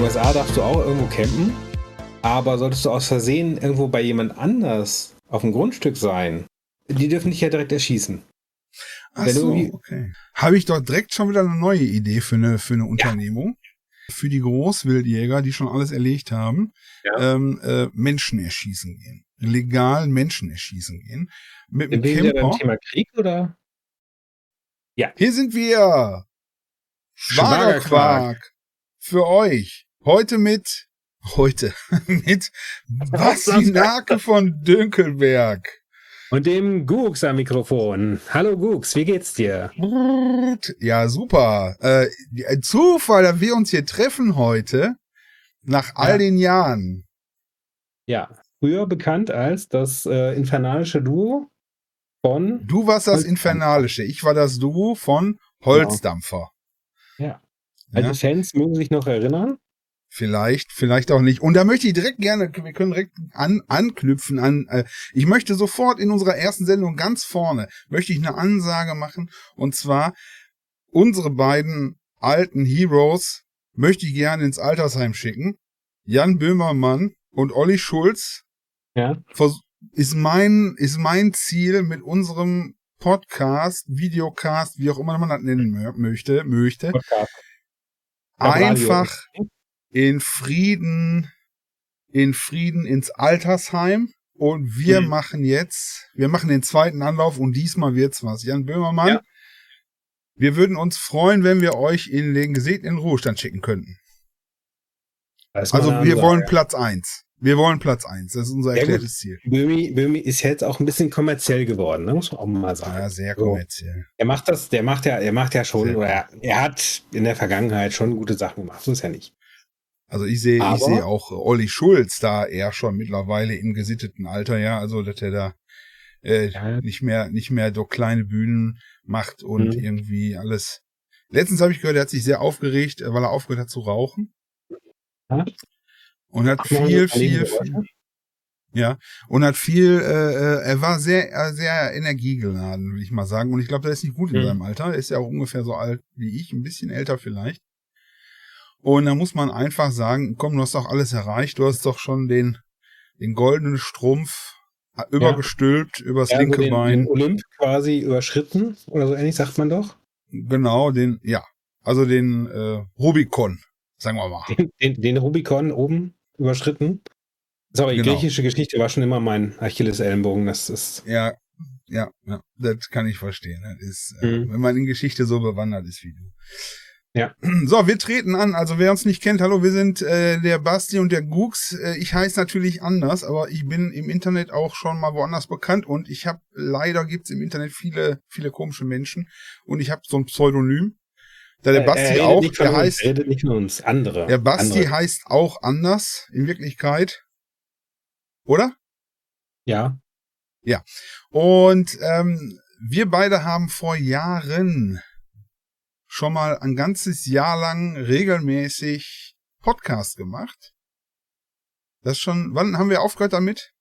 den USA darfst du auch irgendwo campen, aber solltest du aus Versehen irgendwo bei jemand anders auf dem Grundstück sein, die dürfen dich ja direkt erschießen. Ach so, okay. Habe ich doch direkt schon wieder eine neue Idee für eine, für eine Unternehmung. Ja. Für die Großwildjäger, die schon alles erlegt haben, ja. ähm, äh, Menschen erschießen gehen. Legal Menschen erschießen gehen. Mit dem Camper. beim Thema Krieg oder? Ja. Hier sind wir. Schwagerquark. Für euch. Heute mit, heute mit Basti Nake von Dünkelberg. Und dem Gux am Mikrofon. Hallo Gux, wie geht's dir? Ja, super. Äh, ein Zufall, dass wir uns hier treffen heute, nach all ja. den Jahren. Ja, früher bekannt als das äh, infernalische Duo von. Du warst das infernalische, ich war das Duo von Holzdampfer. Genau. Ja. Alte ja. Fans mögen sich noch erinnern. Vielleicht, vielleicht auch nicht. Und da möchte ich direkt gerne, wir können direkt an, anknüpfen an, äh, ich möchte sofort in unserer ersten Sendung ganz vorne, möchte ich eine Ansage machen. Und zwar, unsere beiden alten Heroes möchte ich gerne ins Altersheim schicken. Jan Böhmermann und Olli Schulz. Ja. Ist mein, ist mein Ziel mit unserem Podcast, Videocast, wie auch immer man das nennen möchte, möchte. Podcast. Einfach, in Frieden, in Frieden ins Altersheim. Und wir mhm. machen jetzt, wir machen den zweiten Anlauf und diesmal wird's was. Jan Böhmermann, ja. wir würden uns freuen, wenn wir euch in den gesegneten Ruhestand schicken könnten. Also wir wollen Platz eins. Wir wollen Platz eins. Das ist unser erklärtes Ziel. Böhmi, Böhmi ist jetzt auch ein bisschen kommerziell geworden, ne? muss man auch mal sagen. Ja, sehr kommerziell. So. Er macht das, der macht ja, er macht ja schon, oder er, er, hat in der Vergangenheit schon gute Sachen gemacht. So ist ja nicht. Also ich sehe, ich sehe auch Olli Schulz da eher schon mittlerweile im gesitteten Alter, ja, also dass er da äh, ja. nicht mehr, nicht mehr so kleine Bühnen macht und mhm. irgendwie alles. Letztens habe ich gehört, er hat sich sehr aufgeregt, weil er aufgehört hat zu rauchen. Ja. Und hat Ach, viel, viel, viel, ja, und hat viel, äh, äh, er war sehr, äh, sehr energiegeladen, will ich mal sagen. Und ich glaube, der ist nicht gut in mhm. seinem Alter. Er ist ja auch ungefähr so alt wie ich, ein bisschen älter vielleicht. Und da muss man einfach sagen, komm, du hast doch alles erreicht, du hast doch schon den, den goldenen Strumpf übergestülpt, ja. übers ja, linke also den, Bein. Den Olymp quasi überschritten oder so ähnlich sagt man doch. Genau, den, ja. Also den äh, Rubikon, sagen wir mal. Den, den, den Rubikon oben überschritten. Sorry, genau. griechische Geschichte war schon immer mein Achilles-Ellenbogen. Das ist. Ja, ja, ja, das kann ich verstehen. Das ist, äh, mhm. wenn man in Geschichte so bewandert ist wie du. Ja. So, wir treten an. Also wer uns nicht kennt, hallo, wir sind äh, der Basti und der Gux. Äh, ich heiße natürlich anders, aber ich bin im Internet auch schon mal woanders bekannt und ich habe leider gibt's im Internet viele, viele komische Menschen und ich habe so ein Pseudonym. Da der Basti äh, auch, der uns, heißt. Redet nicht von uns, andere. Der Basti andere. heißt auch anders in Wirklichkeit. Oder? Ja. Ja. Und ähm, wir beide haben vor Jahren schon mal ein ganzes Jahr lang regelmäßig Podcast gemacht. Das schon, wann haben wir aufgehört damit?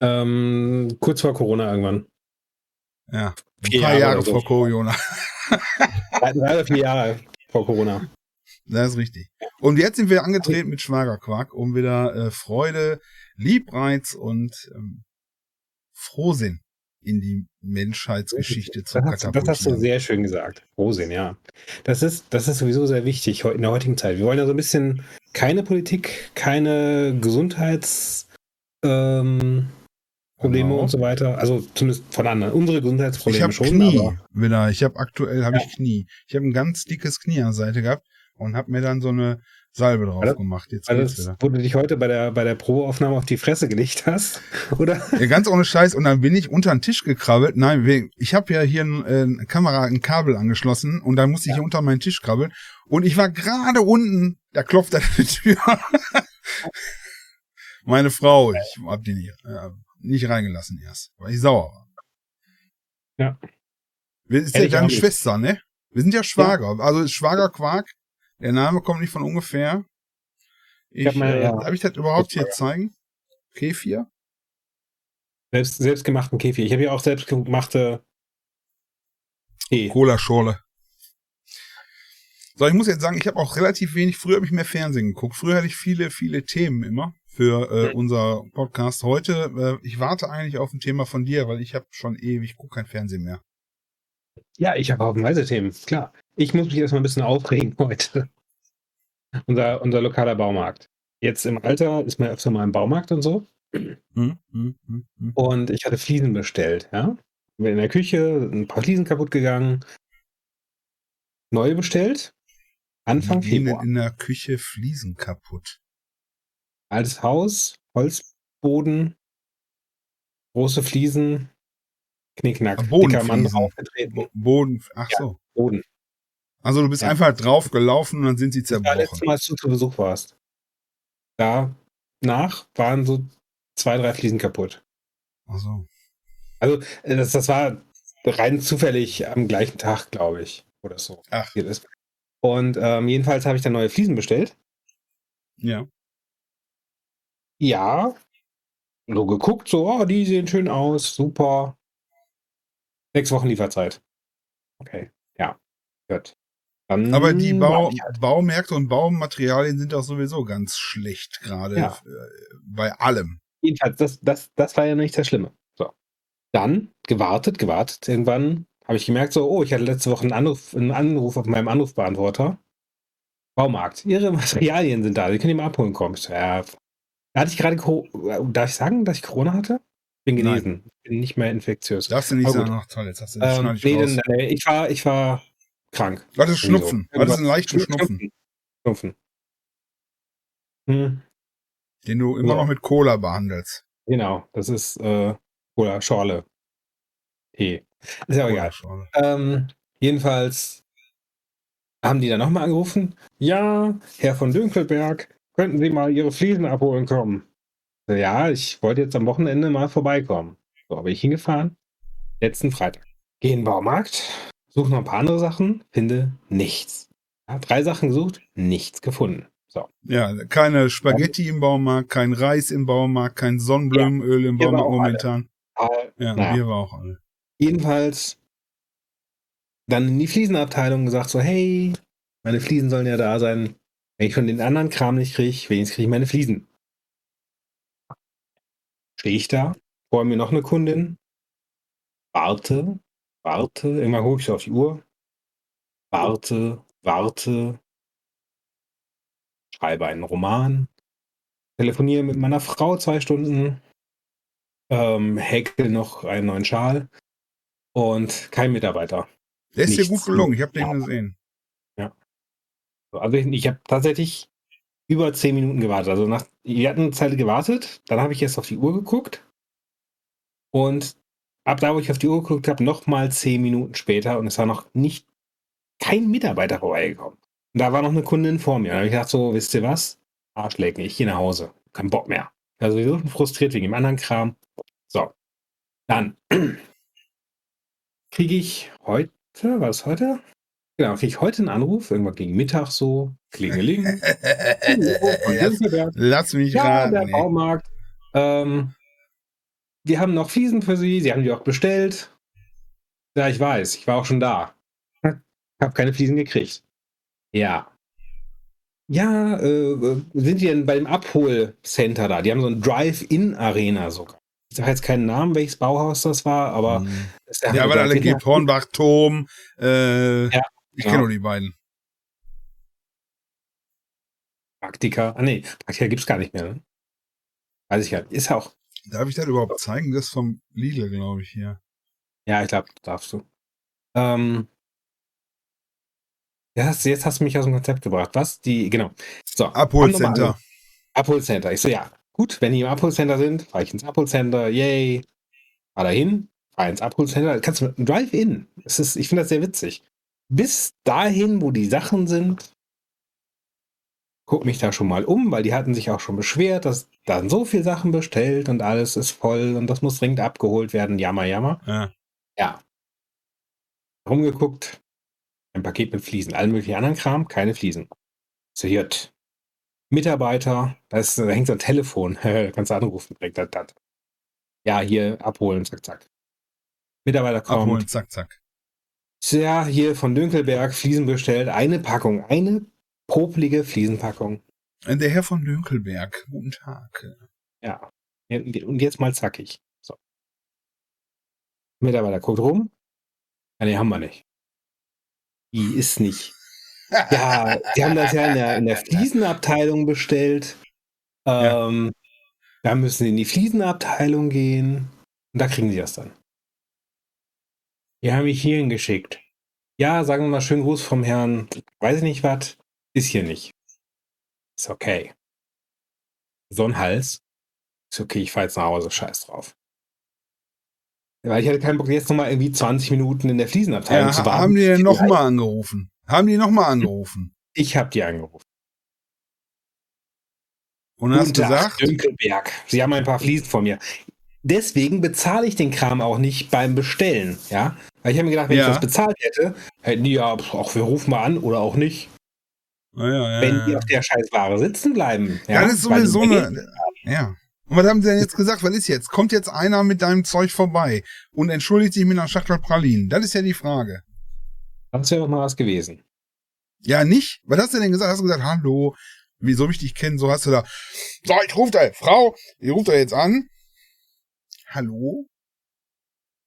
Ähm, kurz vor Corona irgendwann. Ja, ein paar Jahre, Jahre so. vor Corona. Drei oder vier Jahre vor Corona. Das ist richtig. Und jetzt sind wir angetreten mit Schwagerquark, um wieder äh, Freude, Liebreiz und ähm, Frohsinn in die Menschheitsgeschichte zu das hast, das hast du sehr schön gesagt. Frohsinn, ja. Das ist, das ist sowieso sehr wichtig in der heutigen Zeit. Wir wollen ja so ein bisschen keine Politik, keine Gesundheitsprobleme ähm, genau. und so weiter. Also zumindest von anderen. Unsere Gesundheitsprobleme ich schon. Knie aber wieder. Ich habe aktuell habe ja. ich Knie. Ich habe ein ganz dickes Knie an der Seite gehabt und habe mir dann so eine Salbe drauf also, gemacht. Jetzt also das, wieder. wo du dich heute bei der, bei der Probeaufnahme auf die Fresse gelegt hast, oder? Ja, ganz ohne Scheiß. Und dann bin ich unter den Tisch gekrabbelt. Nein, ich habe ja hier ein, äh, Kamera, ein Kabel angeschlossen und dann musste ich hier unter meinen Tisch krabbeln. Und ich war gerade unten, da klopft an die Tür. Meine Frau, ich hab die nicht, äh, nicht reingelassen erst, weil ich sauer war. Ja. Wir ist ja deine Schwester, ne? Wir sind ja Schwager. Ja. Also Schwager Quark der Name kommt nicht von ungefähr. Ich, ich äh, ja. Darf ich das überhaupt hier zeigen? Kefir? Selbst, selbstgemachten Kefir. Ich habe ja auch selbstgemachte Tee. Cola-Schorle. So, ich muss jetzt sagen, ich habe auch relativ wenig, früher habe ich mehr Fernsehen geguckt. Früher hatte ich viele, viele Themen immer für äh, mhm. unser Podcast. Heute, äh, ich warte eigentlich auf ein Thema von dir, weil ich habe schon ewig, gucke kein Fernsehen mehr. Ja, ich habe haufenweise Themen, klar. Ich muss mich erstmal ein bisschen aufregen heute. Unser, unser lokaler Baumarkt. Jetzt im Alter ist man öfter mal im Baumarkt und so. Hm, hm, hm. Und ich hatte Fliesen bestellt, ja. In der Küche ein paar Fliesen kaputt gegangen. Neu bestellt. Anfang Wie Februar. in der Küche Fliesen kaputt? Altes Haus, Holzboden, große Fliesen, Knickknack. Dicker Mann draufgetreten. Boden, ach ja, so. Boden. Also du bist ja. einfach drauf gelaufen und dann sind sie zerbrochen. Das war letztes Mal, als du zu Besuch warst. Danach waren so zwei, drei Fliesen kaputt. Ach so. Also äh, das, das war rein zufällig am gleichen Tag, glaube ich, oder so. Ach. Und ähm, jedenfalls habe ich dann neue Fliesen bestellt. Ja. Ja. So geguckt, so, oh, die sehen schön aus, super. Sechs Wochen Lieferzeit. Okay, ja. Gut. Dann Aber die Bau halt. Baumärkte und Baumaterialien sind auch sowieso ganz schlecht, gerade ja. Äh, bei allem. Jedenfalls, das, das, das war ja nicht das Schlimme. So. Dann gewartet, gewartet. Irgendwann habe ich gemerkt, so, oh, ich hatte letzte Woche einen Anruf, einen Anruf auf meinem Anrufbeantworter. Baumarkt. Ihre Materialien sind da, Sie können die mal abholen kommen. So, ja. Da hatte ich gerade, darf ich sagen, dass ich Corona hatte? Bin genesen. Nein. Bin nicht mehr infektiös. Darfst du nicht sagen, ach toll, jetzt hast du das ähm, nee. Denn, ich war, ich war krank. Was ist Schnupfen? Was ist ein leichter Schnupfen? Schnupfen. Hm. Den du immer so. noch mit Cola behandelst. Genau, das ist äh, Cola Schorle. Tee. Ist ja egal. Ähm, jedenfalls haben die dann nochmal angerufen. Ja, Herr von Dünkelberg, könnten Sie mal Ihre Fliesen abholen kommen? Ja, ich wollte jetzt am Wochenende mal vorbeikommen. So habe ich hingefahren. Letzten Freitag. Gehe in den Baumarkt, suche noch ein paar andere Sachen, finde nichts. Ja, drei Sachen gesucht, nichts gefunden. So. Ja, keine Spaghetti im Baumarkt, kein Reis im Baumarkt, kein Sonnenblumenöl ja, im Baumarkt momentan. Alle. Ja, naja. wir war auch alle. Jedenfalls dann in die Fliesenabteilung gesagt so, hey, meine Fliesen sollen ja da sein. Wenn ich von den anderen Kram nicht kriege, wenigstens kriege ich meine Fliesen. Stehe ich da, vor mir noch eine Kundin, warte, warte, irgendwann gucke ich auf die Uhr, warte, warte, schreibe einen Roman, telefoniere mit meiner Frau zwei Stunden, ähm, häkel noch einen neuen Schal. Und kein Mitarbeiter. Der ist dir gut gelungen, ich habe den gesehen. Ja. Also ich, ich habe tatsächlich über zehn Minuten gewartet. Also nach, wir hatten eine Zeit gewartet, dann habe ich erst auf die Uhr geguckt. Und ab da, wo ich auf die Uhr geguckt habe, nochmal zehn Minuten später und es war noch nicht kein Mitarbeiter vorbeigekommen. Und da war noch eine Kundin vor mir. Da habe ich gedacht, so, wisst ihr was? Arschlecken, ich gehe nach Hause. Kein Bock mehr. Also wir sind frustriert wegen dem anderen Kram. So. Dann kriege ich heute, war es heute? Genau, kriege ich heute einen Anruf, irgendwann gegen Mittag so, klingeling. Lass mich ja, raten. der Baumarkt. Ähm, wir haben noch Fliesen für Sie, Sie haben die auch bestellt. Ja, ich weiß, ich war auch schon da. Hab keine Fliesen gekriegt. Ja. Ja, äh, sind die denn bei dem Abholcenter da? Die haben so ein Drive-In-Arena sogar. Ich sage jetzt keinen Namen, welches Bauhaus das war, aber. Mhm. Ja, weil alle gibt Hornbach, Tom, äh, ja, ich kenne nur die beiden. Praktika. Ah, nee, Praktika gibt es gar nicht mehr, ne? Weiß ich ja. Ist auch. Darf ich das überhaupt zeigen? Das ist vom Lidl, glaube ich, hier. Ja, ich glaube, darfst du. Ähm, jetzt, jetzt hast du mich aus dem Konzept gebracht. Was? Die, genau. So. Abholcenter. Abholcenter. Ich so, ja, gut, wenn die im Abholcenter sind, fahre ich ins Abholcenter, yay. Fahr dahin, fahr ins Abholcenter. Kannst du Drive-In. Ich finde das sehr witzig. Bis dahin, wo die Sachen sind, guck mich da schon mal um, weil die hatten sich auch schon beschwert, dass da so viele Sachen bestellt und alles ist voll und das muss dringend abgeholt werden. Jammer, jammer. Ja. ja. Rumgeguckt, ein Paket mit Fliesen, allen möglichen anderen Kram, keine Fliesen. So, hier. Mitarbeiter, da, ist, da hängt so ein Telefon, kannst du anrufen, direkt das, das. Ja, hier abholen, zack, zack. Mitarbeiter kommt. Abholen, zack, zack. Ja, hier von Dünkelberg Fliesen bestellt. Eine Packung, eine popelige Fliesenpackung. Der Herr von Dünkelberg, guten Tag. Ja, und jetzt mal zackig. So. Mitarbeiter guckt rum. Ja, nee, haben wir nicht. Die ist nicht. Ja, die haben das ja in der, in der Fliesenabteilung bestellt. Ähm, ja. Da müssen sie in die Fliesenabteilung gehen. Und da kriegen sie das dann. Die haben mich hierhin geschickt. Ja, sagen wir mal schönen Gruß vom Herrn, weiß ich nicht was, ist hier nicht. Ist okay. So ein Hals. Ist okay, ich fahre jetzt nach Hause, scheiß drauf. Weil ich hatte keinen Bock, jetzt nochmal irgendwie 20 Minuten in der Fliesenabteilung ja, zu warten. Haben die denn nochmal angerufen? Haben die nochmal angerufen? Ich habe die angerufen. Und hast Guten gesagt? Dünkelberg. Sie haben ein paar Fliesen von mir. Deswegen bezahle ich den Kram auch nicht beim Bestellen, ja. Weil ich habe mir gedacht, wenn ja. ich das bezahlt hätte, hätten die ja, auch wir rufen mal an oder auch nicht. Ja, ja, wenn die auf der Scheißware sitzen bleiben. Ja, das ist sowieso eine. Ja. Und was haben sie denn jetzt gesagt? Was ist jetzt? Kommt jetzt einer mit deinem Zeug vorbei und entschuldigt sich mit einer Schachtel Pralinen? Das ist ja die Frage. Das wäre doch mal was gewesen. Ja, nicht? Was hast du denn gesagt? Hast du gesagt, hallo, wieso ich dich kenne? So hast du da, so, ich rufe da, Frau, ich rufe da jetzt an. Hallo?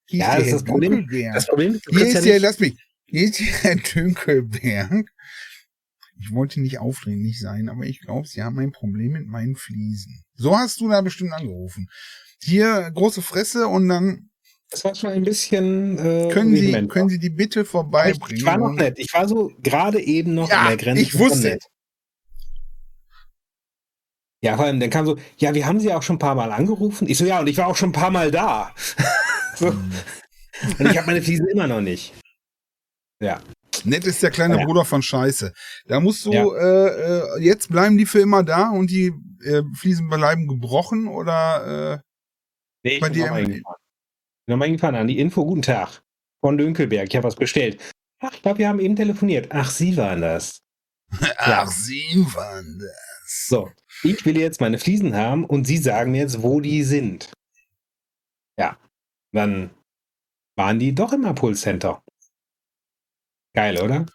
Hier ja, ist das, das Problem. Das Problem hier ist ja, ja lass mich, hier ist Herr Dünkelberg. Ich wollte nicht aufdringlich sein, aber ich glaube, Sie haben ein Problem mit meinen Fliesen. So hast du da bestimmt angerufen. Hier große Fresse und dann. Das war schon ein bisschen. Äh, können, Sie, können Sie die bitte vorbeibringen? Ich, war noch nett. Ich war so gerade eben noch ja, an der Grenze. Ich wusste. Ja, vor allem, dann kam so, ja, wir haben sie auch schon ein paar Mal angerufen. Ich so, ja, und ich war auch schon ein paar Mal da. so. Hm. Und ich habe meine Fliesen immer noch nicht. Ja. Nett ist der kleine ja. Bruder von Scheiße. Da musst du, ja. äh, äh, jetzt bleiben die für immer da und die äh, Fliesen bleiben gebrochen oder äh, nee, ich bei dir? Im... Bin nochmal hingefahren an die Info, guten Tag. Von Dünkelberg, ich habe was bestellt. Ach, ich glaube, wir haben eben telefoniert. Ach, Sie waren das. Ach, ja. Sie waren das. So, ich will jetzt meine Fliesen haben und Sie sagen mir jetzt, wo die sind. Ja, dann waren die doch im Impulscenter. Geil, oder?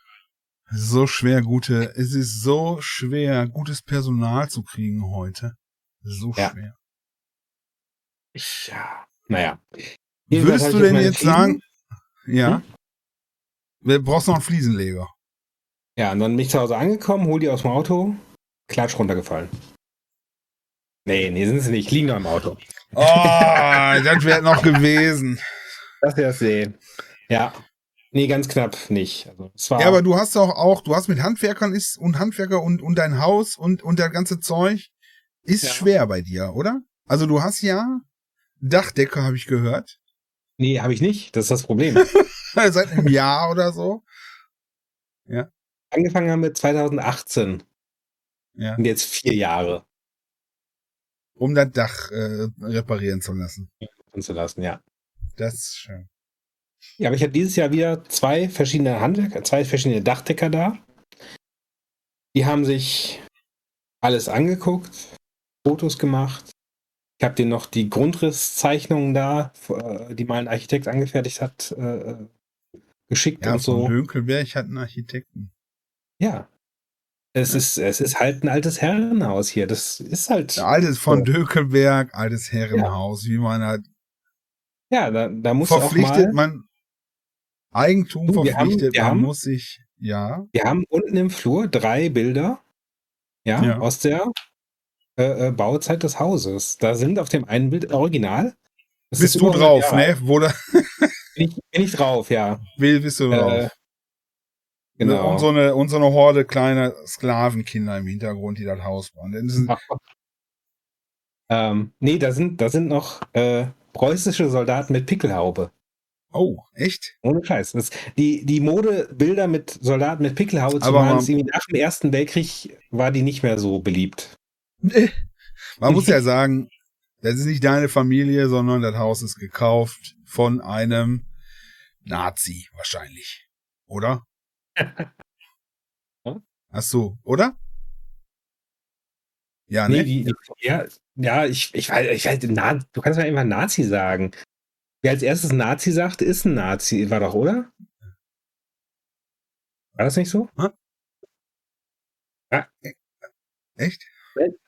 So schwer, gute, es ist so schwer, gutes Personal zu kriegen heute. So ja. schwer. Ja, naja. Würdest du denn jetzt Fliesen? sagen, ja, hm? wir brauchst noch einen Fliesenleger. Ja, und dann bin ich zu Hause angekommen, hol die aus dem Auto, klatsch runtergefallen. Nee, nee, sind sie nicht, liegen noch im Auto. Oh, das wäre noch gewesen. Das wäre sehen. Ja. Nee, ganz knapp nicht. Also, ja, aber du hast doch auch, du hast mit Handwerkern ist und Handwerker und, und dein Haus und, und das ganze Zeug ist ja. schwer bei dir, oder? Also du hast ja Dachdecke, habe ich gehört. Nee, habe ich nicht. Das ist das Problem. Seit einem Jahr oder so. Ja. Angefangen haben wir 2018. Ja. Und jetzt vier Jahre. Um das Dach äh, reparieren zu lassen. Zu lassen, ja. Das ist schön. Ja, aber ich habe dieses Jahr wieder zwei verschiedene Handwerker, zwei verschiedene Dachdecker da. Die haben sich alles angeguckt, Fotos gemacht. Ich habe denen noch die Grundrisszeichnungen da, äh, die mal ein Architekt angefertigt hat, äh, geschickt ja, und so. Dönkelberg hat einen Architekten. Ja. Es, ja. ist, es ist halt ein altes Herrenhaus hier. Das ist halt. Altes von so. Dökelberg, altes Herrenhaus, ja. wie man halt. Ja, da, da muss verpflichtet auch mal, man Eigentum du, verpflichtet, haben, man haben, muss sich, ja. Wir haben unten im Flur drei Bilder, ja, ja. aus der äh, äh, Bauzeit des Hauses. Da sind auf dem einen Bild original. Bist du drauf, ne? Wo da bin, ich, bin ich drauf, ja. Will bist du drauf. Äh, genau. Und so, eine, und so eine Horde kleiner Sklavenkinder im Hintergrund, die das Haus bauen. Das ähm, nee, da sind, da sind noch äh, preußische Soldaten mit Pickelhaube. Oh, echt? Ohne Scheiß. Das, die, die Modebilder mit Soldaten mit Pickelhaube zu malen, nach dem Ersten Weltkrieg war die nicht mehr so beliebt. Man muss ja sagen, das ist nicht deine Familie, sondern das Haus ist gekauft von einem Nazi wahrscheinlich. Oder? Ach so, oder? Ja, nee, ne? Die, ja, ja, ich, ich weiß, ich weiß, du kannst ja immer Nazi sagen. Wer als erstes Nazi sagt, ist ein Nazi, war doch, oder? War das nicht so? Ah. Echt?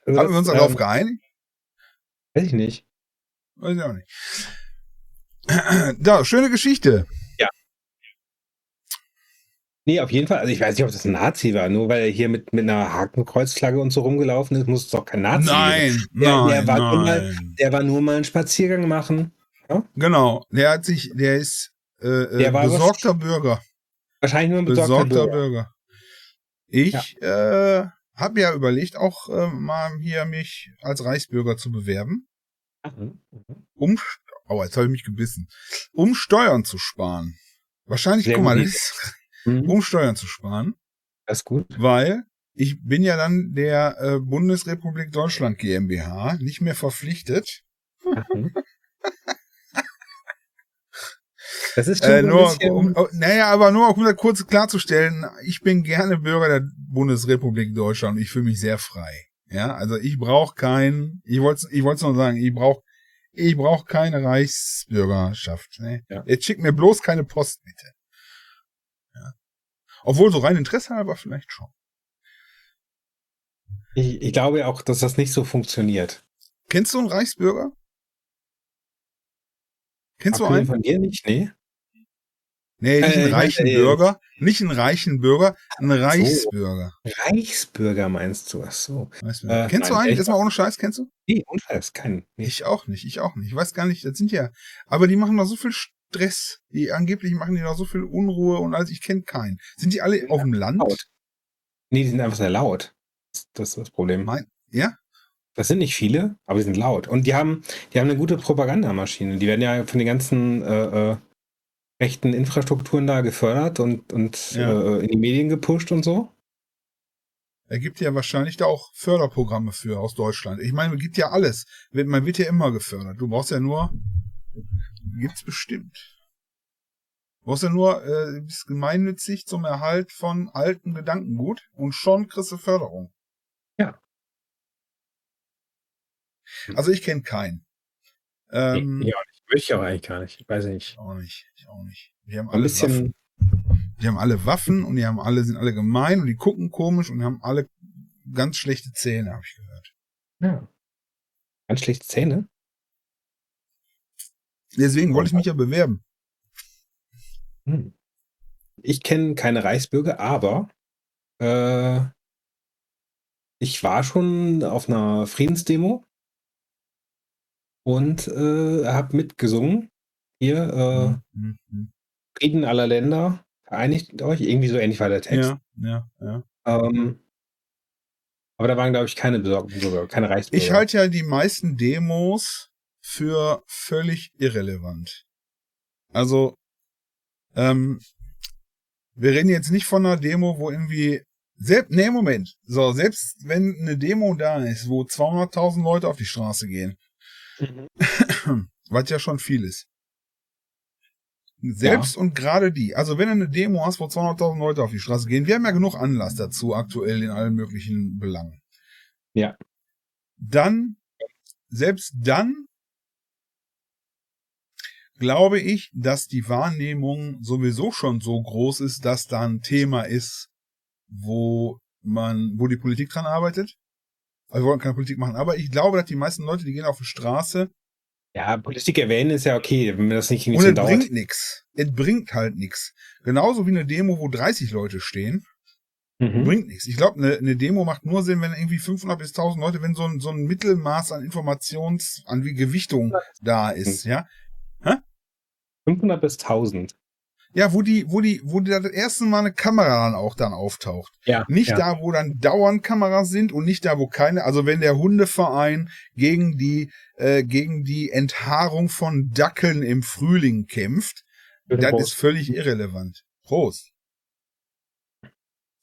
Also Haben wir uns darauf ähm, geeinigt? Weiß ich nicht. Weiß ich auch nicht. Da, schöne Geschichte. Ja. Nee, auf jeden Fall. Also ich weiß nicht, ob das ein Nazi war. Nur weil er hier mit, mit einer Hakenkreuzflagge und so rumgelaufen ist, muss es doch kein Nazi sein. Nein, der, nein, der war nein. Mal, der war nur mal einen Spaziergang machen. Ja? Genau. Der hat sich, der ist äh, äh der besorgter Bürger. Wahrscheinlich nur ein besorgter, besorgter Bürger. Bürger. Ich ja. äh, habe ja überlegt, auch äh, mal hier mich als Reichsbürger zu bewerben. Mhm. Um, oh, jetzt habe ich mich gebissen. Um Steuern zu sparen. Wahrscheinlich, Sehr guck mal, ist, mhm. um Steuern zu sparen. Das ist gut. Weil ich bin ja dann der äh, Bundesrepublik Deutschland GmbH nicht mehr verpflichtet. Mhm. Das ist schon äh, nur, um, um, naja, aber nur um das kurz klarzustellen, ich bin gerne Bürger der Bundesrepublik Deutschland und ich fühle mich sehr frei. Ja, also ich brauche kein, ich wollte ich wollte nur sagen, ich brauche ich brauche keine Reichsbürgerschaft. Ne? Ja. Jetzt schickt mir bloß keine Post, bitte. Ja. Obwohl so rein Interesse halber vielleicht schon. Ich, ich glaube auch, dass das nicht so funktioniert. Kennst du einen Reichsbürger? Kennst Ach, du einen? Von dir nicht, nee. Nee, nicht einen äh, reichen äh, Bürger, nicht einen reichen Bürger, einen Reichsbürger. So. Reichsbürger meinst du? Ach so. Äh, kennst du einen? Jetzt mal ohne Scheiß, kennst du? Nee, ohne Scheiß, keinen. Nee. Ich auch nicht, ich auch nicht. Ich weiß gar nicht, das sind ja, aber die machen doch so viel Stress. Die angeblich machen die doch so viel Unruhe und alles, ich kenne keinen. Sind die alle auf dem Land? Laut. Nee, die sind einfach sehr laut. Das ist das Problem. Mein, ja? Das sind nicht viele, aber die sind laut. Und die haben, die haben eine gute Propagandamaschine. Die werden ja von den ganzen äh, äh, rechten Infrastrukturen da gefördert und, und ja. äh, in die Medien gepusht und so. Er gibt ja wahrscheinlich da auch Förderprogramme für aus Deutschland. Ich meine, es gibt ja alles. Man wird ja immer gefördert. Du brauchst ja nur, gibt's bestimmt. Du brauchst ja nur, äh, bist gemeinnützig zum Erhalt von alten Gedankengut und schon kriegst du Förderung. Ja. Also ich kenne keinen. Ähm, nee, Möchte ich auch eigentlich gar nicht. Ich weiß nicht. Ich auch nicht. Ich auch nicht. Die haben alle bisschen. Waffen. Die haben alle Waffen und die haben alle, sind alle gemein und die gucken komisch und die haben alle ganz schlechte Zähne, habe ich gehört. Ja. Ganz schlechte Zähne? Deswegen wollte ich mich ja bewerben. Hm. Ich kenne keine Reichsbürger, aber äh, ich war schon auf einer Friedensdemo und äh, habe mitgesungen. Hier, äh, mhm, mhm. Frieden aller Länder, vereinigt euch. Irgendwie so ähnlich war der Text. Ja, ja, ja. Ähm, aber da waren, glaube ich, keine Besorgten sogar, keine Reichsbürger. Ich halte ja die meisten Demos für völlig irrelevant. Also, ähm, wir reden jetzt nicht von einer Demo, wo irgendwie selbst, nee, Moment. So, selbst wenn eine Demo da ist, wo 200.000 Leute auf die Straße gehen, Mhm. Was ja schon viel ist. Selbst ja. und gerade die. Also wenn du eine Demo hast, wo 200.000 Leute auf die Straße gehen, wir haben ja genug Anlass dazu aktuell in allen möglichen Belangen. Ja. Dann, selbst dann, glaube ich, dass die Wahrnehmung sowieso schon so groß ist, dass da ein Thema ist, wo man, wo die Politik dran arbeitet. Also wir wollen keine Politik machen. Aber ich glaube, dass die meisten Leute, die gehen auf die Straße. Ja, Politik erwähnen ist ja okay, wenn das nicht, es dauert. bringt nichts. Es bringt halt nichts. Genauso wie eine Demo, wo 30 Leute stehen. Mhm. Bringt nichts. Ich glaube, eine, eine Demo macht nur Sinn, wenn irgendwie 500 bis 1000 Leute, wenn so ein, so ein Mittelmaß an Informations-, an wie Gewichtung da ist, ja. Hä? 500 bis 1000. Ja, wo die, wo die, wo die das erste Mal eine Kamera dann auch dann auftaucht. Ja. Nicht ja. da, wo dann dauernd Kameras sind und nicht da, wo keine, also wenn der Hundeverein gegen die, äh, gegen die Enthaarung von Dackeln im Frühling kämpft, das Prost. ist völlig irrelevant. Prost.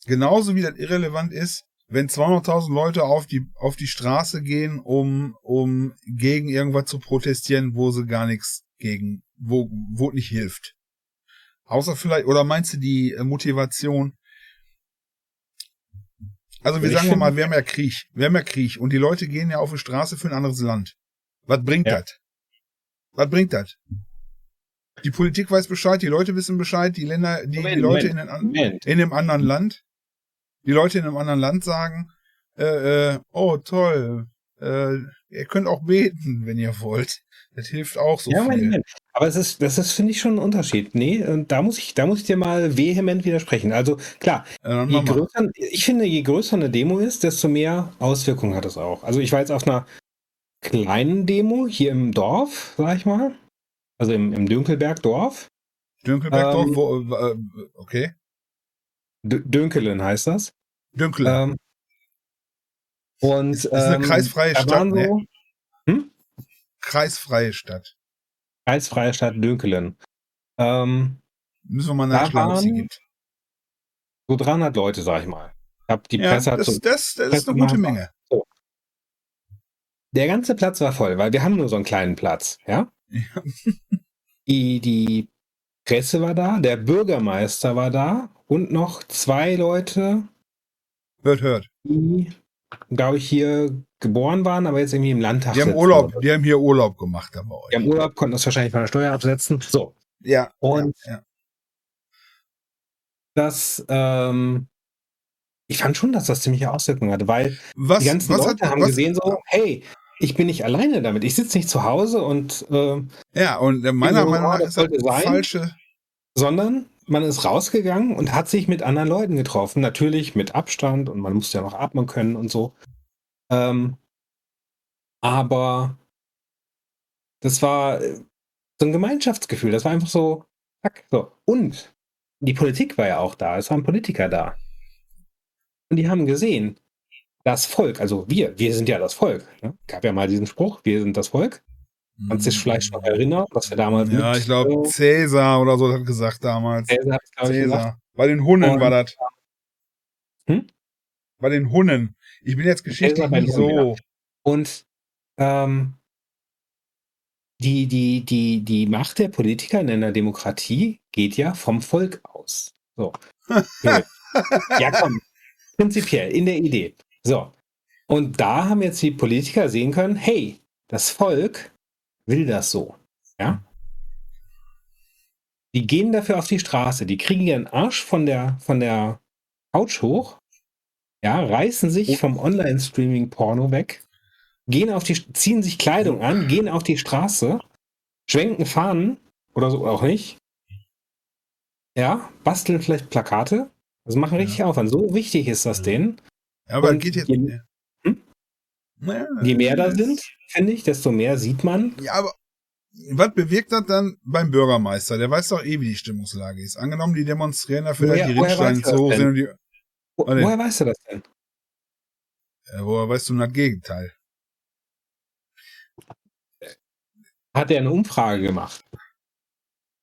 Genauso wie das irrelevant ist, wenn 200.000 Leute auf die, auf die Straße gehen, um, um gegen irgendwas zu protestieren, wo sie gar nichts gegen, wo, wo nicht hilft. Außer vielleicht, oder meinst du die äh, Motivation? Also wir ich sagen mal, wir haben ja Krieg. Wir haben ja Krieg. Und die Leute gehen ja auf die Straße für ein anderes Land. Was bringt ja. das? Was bringt das? Die Politik weiß Bescheid, die Leute wissen Bescheid, die Länder, die, Moment, die Leute Moment, in, den, in einem anderen Land, die Leute in einem anderen Land sagen, äh, äh, oh toll, äh, ihr könnt auch beten, wenn ihr wollt. Das hilft auch so ja, viel. Moment. Aber es ist, das ist, finde ich, schon ein Unterschied. Nee, da muss ich, da muss ich dir mal vehement widersprechen. Also klar, ja, je größer, ich finde, je größer eine Demo ist, desto mehr Auswirkungen hat es auch. Also ich war jetzt auf einer kleinen Demo hier im Dorf, sag ich mal. Also im, im Dünkelberg-Dorf. Dünkelberg-Dorf, ähm, wo, äh, okay. D Dünkelen heißt das. Dünkelen. Ähm, und, ist, ist eine ähm, kreisfreie Stadt, so, ne? hm? Kreisfreie Stadt. Kreisfreie Stadt Dünkelen. Ähm, Müssen wir mal nachschlagen, was sie gibt. So 300 Leute, sag ich mal. Ich hab die ja, Presse das, das, das ist eine gute Menge. So. Der ganze Platz war voll, weil wir haben nur so einen kleinen Platz, ja? ja. die, die Presse war da, der Bürgermeister war da und noch zwei Leute. Hört, hört. Die glaube ich, hier geboren waren, aber jetzt irgendwie im Landtag. Die haben Urlaub, die haben hier Urlaub gemacht euch. Die haben Urlaub, konnten das wahrscheinlich von der Steuer absetzen. So. Ja. Und ja, ja. das, ähm, ich fand schon, dass das ziemliche Auswirkungen hatte, weil was, die ganzen Leute hat, haben was, gesehen so, hey, ich bin nicht alleine damit. Ich sitze nicht zu Hause und äh, ja und meiner Meinung nach ist das falsche, sondern man ist rausgegangen und hat sich mit anderen Leuten getroffen. Natürlich mit Abstand und man musste ja noch atmen können und so. Ähm, aber das war äh, so ein Gemeinschaftsgefühl. Das war einfach so, zack, so. Und die Politik war ja auch da. Es waren Politiker da. Und die haben gesehen, das Volk, also wir, wir sind ja das Volk. Ne? Gab ja mal diesen Spruch, wir sind das Volk. Kannst dich vielleicht noch erinnern, was wir damals Ja, ich glaube, Cäsar oder so hat gesagt damals. Cäsar, Cäsar. Bei den Hunnen war das. Hm? Bei den Hunnen. Ich bin jetzt geschichtlich nicht so. Und ähm, die, die, die, die Macht der Politiker in einer Demokratie geht ja vom Volk aus. So. ja, komm. Prinzipiell, in der Idee. So. Und da haben jetzt die Politiker sehen können, hey, das Volk will das so. Ja? Die gehen dafür auf die Straße, die kriegen ihren Arsch von der, von der Couch hoch, ja, reißen sich vom Online-Streaming-Porno weg, gehen auf die, ziehen sich Kleidung an, gehen auf die Straße, schwenken Fahnen oder so auch nicht. Ja, basteln vielleicht Plakate. Also machen richtig ja. Aufwand. So wichtig ist das denen. Ja, aber geht jetzt. Je, hm? je mehr da sind, finde ich, desto mehr sieht man. Ja, aber was bewirkt das dann beim Bürgermeister? Der weiß doch eh, wie die Stimmungslage ist. Angenommen, die demonstrieren dafür, dass die Rinnsteine zu hoch sind. Und die, Wo, woher weißt du das denn? Ja, woher weißt du das Gegenteil? Hat er eine Umfrage gemacht?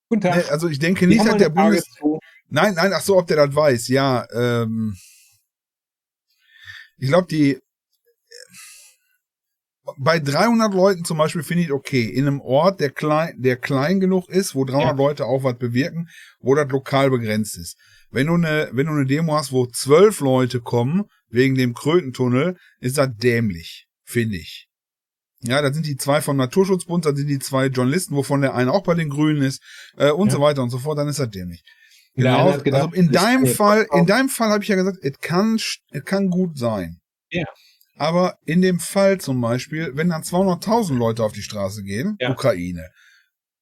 Guten Tag. Nee, also ich denke nicht, dass der Bundes... Nein, nein, ach so, ob der das weiß. Ja, ähm... Ich glaube, die bei 300 Leuten zum Beispiel finde ich okay. In einem Ort, der klein, der klein genug ist, wo 300 ja. Leute auch was bewirken, wo das lokal begrenzt ist. Wenn du eine, wenn du eine Demo hast, wo zwölf Leute kommen, wegen dem Krötentunnel, ist das dämlich, finde ich. Ja, da sind die zwei vom Naturschutzbund, da sind die zwei Journalisten, wovon der eine auch bei den Grünen ist, äh, und ja. so weiter und so fort, dann ist das dämlich. Genau. Gedacht, also in deinem Fall, in deinem Fall habe ich ja gesagt, es kann, es kann gut sein. Ja. Aber in dem Fall zum Beispiel, wenn dann 200.000 Leute auf die Straße gehen, ja. Ukraine,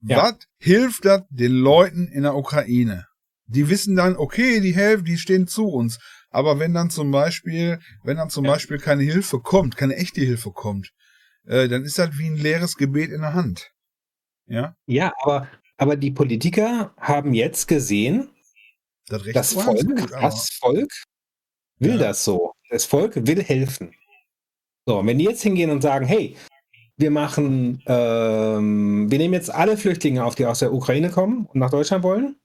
ja. was hilft das den Leuten in der Ukraine? Die wissen dann, okay, die helfen, die stehen zu uns. Aber wenn dann zum Beispiel, wenn dann zum ja. Beispiel keine Hilfe kommt, keine echte Hilfe kommt, äh, dann ist das wie ein leeres Gebet in der Hand. Ja? Ja, aber, aber die Politiker haben jetzt gesehen, das, das Volk, gut, das Volk will ja. das so. Das Volk will helfen. So, wenn die jetzt hingehen und sagen, hey, wir machen, ähm, wir nehmen jetzt alle Flüchtlinge auf, die aus der Ukraine kommen und nach Deutschland wollen.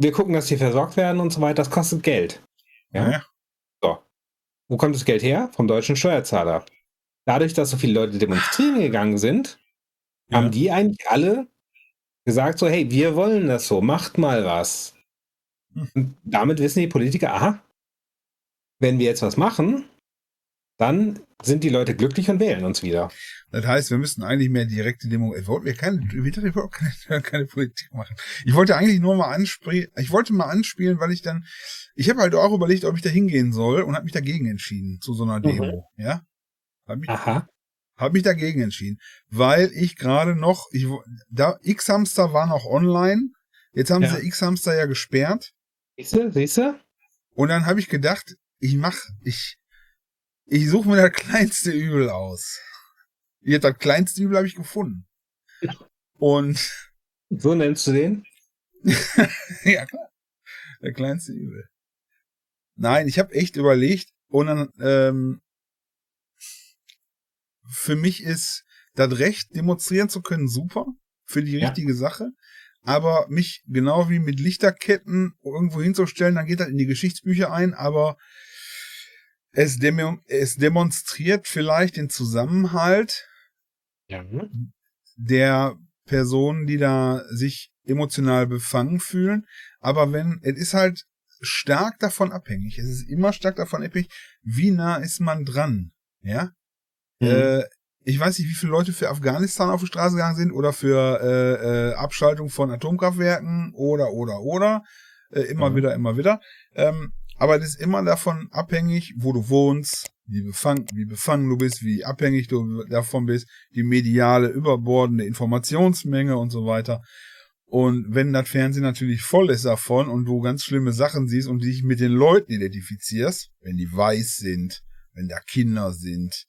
Wir gucken, dass sie versorgt werden und so weiter. Das kostet Geld. Ja. ja. So. Wo kommt das Geld her? Vom deutschen Steuerzahler. Dadurch, dass so viele Leute demonstrieren gegangen sind, ja. haben die eigentlich alle gesagt so, hey, wir wollen das so, macht mal was. Hm. Und damit wissen die Politiker, aha, wenn wir jetzt was machen, dann sind die Leute glücklich und wählen uns wieder. Das heißt, wir müssten eigentlich mehr direkte Demo. Ich wollte keine, keine, keine Politik machen. Ich wollte eigentlich nur mal anspielen. Ich wollte mal anspielen, weil ich dann, ich habe halt auch überlegt, ob ich da hingehen soll und habe mich dagegen entschieden zu so einer Demo. Mhm. Ja. Hab mich, Aha. Hab mich dagegen entschieden, weil ich gerade noch, ich da X-Hamster war noch online. Jetzt haben ja. sie X-Hamster ja gesperrt. Siehst du, siehst du? Und dann habe ich gedacht, ich mach, ich ich suche mir das kleinste Übel aus. Jetzt das kleinste Übel habe ich gefunden. Und. So nennst du den? ja, klar. Der kleinste Übel. Nein, ich habe echt überlegt und dann, ähm, für mich ist das Recht, demonstrieren zu können, super. Für die richtige ja. Sache. Aber mich genau wie mit Lichterketten irgendwo hinzustellen, dann geht das in die Geschichtsbücher ein, aber es, demo es demonstriert vielleicht den Zusammenhalt ja. der Personen, die da sich emotional befangen fühlen. Aber wenn, es ist halt stark davon abhängig. Es ist immer stark davon abhängig, wie nah ist man dran. Ja. Mhm. Äh, ich weiß nicht, wie viele Leute für Afghanistan auf die Straße gegangen sind oder für äh, äh, Abschaltung von Atomkraftwerken oder oder oder. Äh, immer mhm. wieder, immer wieder. Ähm, aber das ist immer davon abhängig, wo du wohnst, wie befangen, wie befangen du bist, wie abhängig du davon bist, die mediale, überbordende Informationsmenge und so weiter. Und wenn das Fernsehen natürlich voll ist davon und du ganz schlimme Sachen siehst und dich mit den Leuten identifizierst, wenn die weiß sind, wenn da Kinder sind,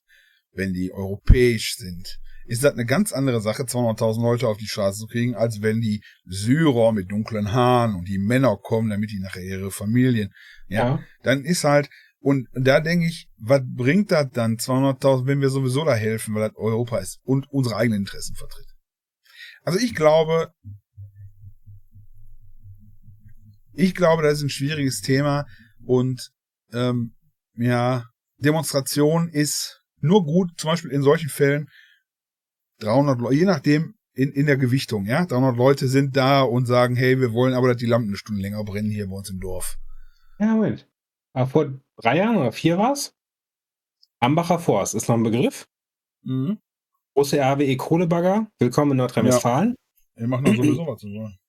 wenn die europäisch sind, ist das eine ganz andere Sache, 200.000 Leute auf die Straße zu kriegen, als wenn die Syrer mit dunklen Haaren und die Männer kommen, damit die nachher ihre Familien, ja, ja. dann ist halt, und da denke ich, was bringt das dann 200.000, wenn wir sowieso da helfen, weil das Europa ist und unsere eigenen Interessen vertritt. Also ich glaube, ich glaube, das ist ein schwieriges Thema und ähm, ja, Demonstration ist nur gut, zum Beispiel in solchen Fällen, 300 Leute, je nachdem in, in der Gewichtung, ja, 300 Leute sind da und sagen, hey, wir wollen aber, dass die Lampen eine Stunde länger brennen hier bei uns im Dorf. Ja, Moment. Aber vor drei Jahren oder vier war es? Ambacher Forst ist noch ein Begriff. Mhm. Große RWE Kohlebagger, willkommen in Nordrhein-Westfalen. Ja. Wir machen doch sowieso was zu sagen.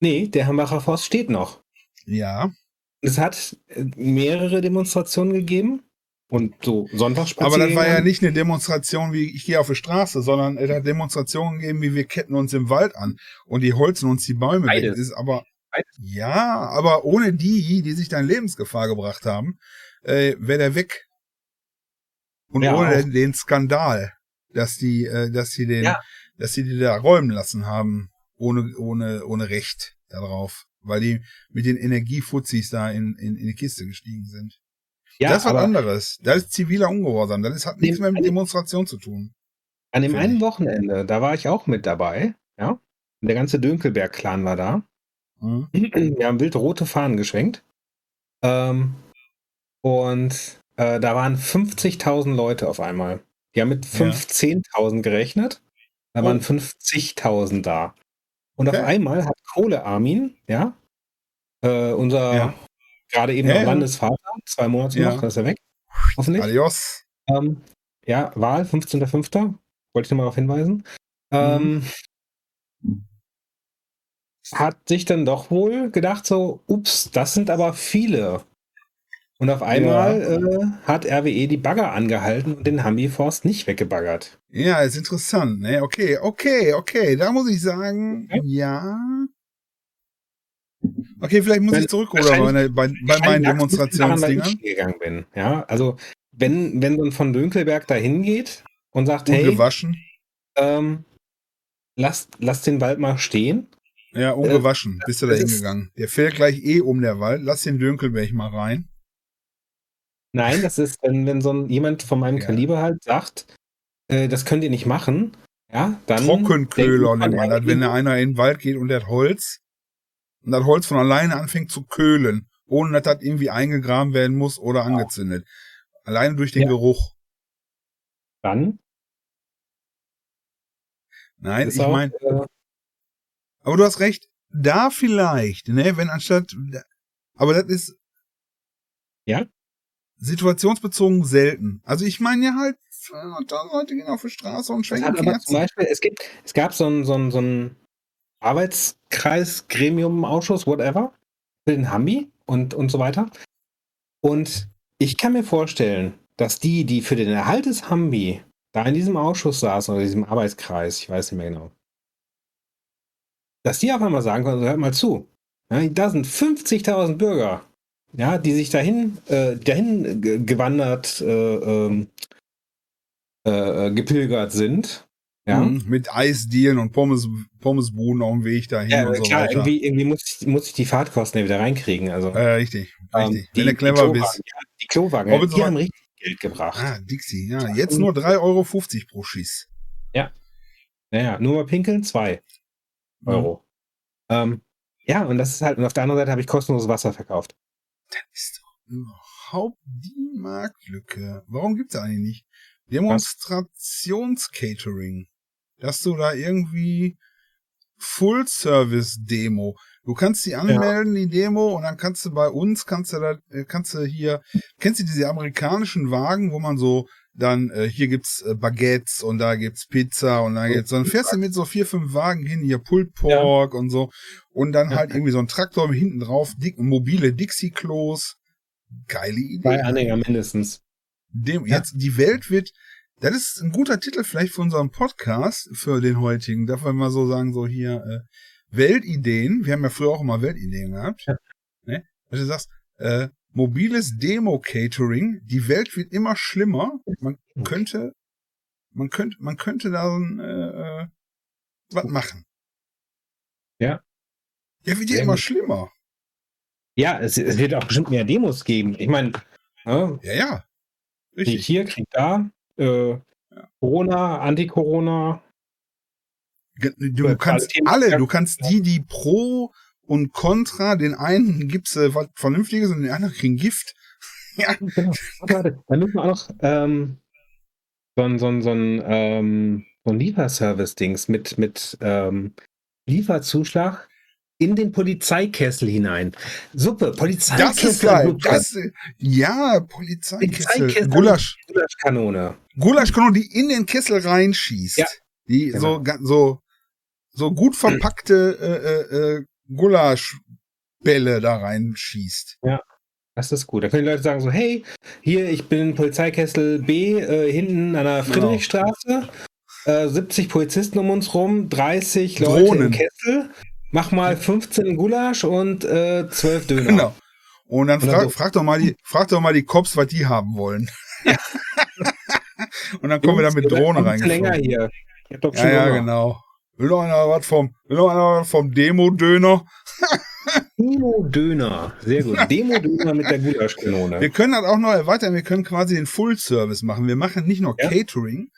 Nee, der Hambacher Forst steht noch. Ja. Es hat äh, mehrere Demonstrationen gegeben. Und so Sonntagsspaziergänge. Aber das war ja nicht eine Demonstration wie ich gehe auf die Straße, sondern es hat Demonstrationen gegeben, wie wir ketten uns im Wald an und die holzen uns die Bäume Beides. weg. Das ist aber Beides. ja, aber ohne die, die sich da in Lebensgefahr gebracht haben, äh, wäre der weg. Und ja, ohne den, den, Skandal, dass die, äh, dass sie den, ja. dass sie die da räumen lassen haben, ohne, ohne, ohne Recht darauf, weil die mit den Energiefuzis da in, in, in die Kiste gestiegen sind. Ja, das ist was anderes. Das ist ziviler Ungehorsam. Das hat nichts mehr mit Demonstration zu tun. An dem einen Wochenende, da war ich auch mit dabei, ja. Und der ganze Dönkelberg-Clan war da. Mhm. Wir haben wild rote Fahnen geschwenkt. Ähm, und äh, da waren 50.000 Leute auf einmal. Die haben mit 15.000 ja. gerechnet. Da oh. waren 50.000 da. Und okay. auf einmal hat Kohle Armin, ja, äh, unser ja gerade eben noch Landesvater, zwei Monate ja. noch, ist er weg. Hoffentlich. Adios. Ähm, ja, Wahl, 15.05. Wollte ich nochmal darauf hinweisen. Ähm, mhm. Hat sich dann doch wohl gedacht, so, ups, das sind aber viele. Und auf einmal ja. äh, hat RWE die Bagger angehalten und den Hambi-Forst nicht weggebaggert. Ja, ist interessant. Ne? Okay, okay, okay. Da muss ich sagen, ja. ja. Okay, vielleicht muss ich zurückrudern bei, bei, bei meinen Demonstrationsdingern. Ich gegangen bin. Ja, also wenn, wenn man von Dönkelberg da hingeht und sagt, ungewaschen. hey, ähm, lass, lass den Wald mal stehen. Ja, ungewaschen äh, bist du da hingegangen. Der fällt gleich eh um der Wald. Lass den Dönkelberg mal rein. Nein, das ist, wenn, wenn so ein, jemand von meinem ja. Kaliber halt sagt, äh, das könnt ihr nicht machen, ja, dann. Trockenköhler nennt man das, wenn einer in den Wald geht und der hat Holz und das Holz von alleine anfängt zu köhlen, ohne dass das irgendwie eingegraben werden muss oder angezündet. Alleine durch den ja. Geruch. Dann? Nein, ich meine. Äh, aber du hast recht, da vielleicht, ne, wenn anstatt. Aber das ist. Ja? situationsbezogen selten. Also ich meine ja halt, Leute gehen auf die Straße und schwenken Kerzen. Zum Beispiel, es, gibt, es gab so ein, so ein, so ein Arbeitskreis, Gremium, Ausschuss, whatever, für den Hambi und, und so weiter. Und ich kann mir vorstellen, dass die, die für den Erhalt des Hambi da in diesem Ausschuss saßen oder diesem Arbeitskreis, ich weiß nicht mehr genau, dass die auf einmal sagen konnten, hört mal zu, ja, da sind 50.000 Bürger, ja, die sich dahin, äh, dahin gewandert, äh, ähm, äh, gepilgert sind. Ja. Mhm, mit Eisdielen und Pommes, Pommesbuden auf dem Weg dahin ja, und so klar, weiter. Irgendwie, irgendwie muss, ich, muss ich die Fahrtkosten wieder reinkriegen. Also, äh, richtig, richtig. Ähm, die, Wenn du clever die bist. Ja, die Klowagen, ja, die haben richtig Geld gebracht. Ah, Dixie, ja. Jetzt nur 3,50 Euro pro Schiss. Ja. Naja, nur mal pinkeln, 2 mhm. Euro. Ähm, ja, und das ist halt, und auf der anderen Seite habe ich kostenloses Wasser verkauft. Das ist doch überhaupt die Marktlücke. Warum gibt es eigentlich nicht? Demonstrationscatering. Dass du da irgendwie Full-Service-Demo. Du kannst die anmelden, ja. die Demo, und dann kannst du bei uns, kannst du da, äh, kannst du hier, kennst du diese amerikanischen Wagen, wo man so dann, äh, hier gibt's äh, Baguettes und da gibt's Pizza und da gibt's, dann fährst du mit so vier, fünf Wagen hin, hier Pulled Pork ja. und so, und dann halt irgendwie so ein Traktor hinten drauf, dick, mobile Dixie-Klos. Geile Idee. Zwei Anhänger mindestens. Dem, ja. Jetzt, die Welt wird, das ist ein guter Titel vielleicht für unseren Podcast, für den heutigen. Darf man mal so sagen, so hier, äh, Weltideen. Wir haben ja früher auch immer Weltideen gehabt. Ja. Ne? Also du sagst, äh, mobiles Demo-Catering. Die Welt wird immer schlimmer. Man könnte, man könnte, man könnte da so ein, äh, äh was machen. Ja. Ja, wird ja immer schlimmer. Ja, es, es, wird auch bestimmt mehr Demos geben. Ich meine, ne? ja, ja. Richtig. hier, krieg da. Äh. Corona, Anti-Corona. Du kannst alle, du kannst die, die pro und contra, den einen gibt's äh, was Vernünftiges und den anderen kriegen Gift. ja. Genau. Warte, dann müssen wir auch noch ähm, so ein, so ein, so ein, ähm, so ein Lieferservice-Dings mit, mit ähm, Lieferzuschlag in den Polizeikessel hinein. Suppe, Polizeikessel. Das ist geil. Das, ja, Polizeikessel. Polizeikessel Gulasch. Gulaschkanone. Gulaschkanone, die in den Kessel reinschießt. Ja. Die genau. so, so, so gut verpackte äh, äh, äh, Gulaschbälle da reinschießt. Ja. Das ist gut. Da können die Leute sagen so, hey, hier, ich bin Polizeikessel B, äh, hinten an der genau. Friedrichstraße. Genau. 70 Polizisten um uns rum, 30 Leute Drohnen. im Kessel mach mal 15 Gulasch und äh, 12 Döner. Genau. Und dann, und frag, so, frag, doch mal die, frag doch mal die Cops, was die haben wollen. Ja. und dann kommen wir da mit Drohne rein. länger hier. Ich hab doch schon ja, ja, genau. Will noch einer was vom, will noch einer was vom Demo-Döner? Demo-Döner. Sehr gut. Demo-Döner mit der Gulaschkanone. Wir können das auch noch erweitern. Wir können quasi den Full-Service machen. Wir machen nicht nur ja? Catering,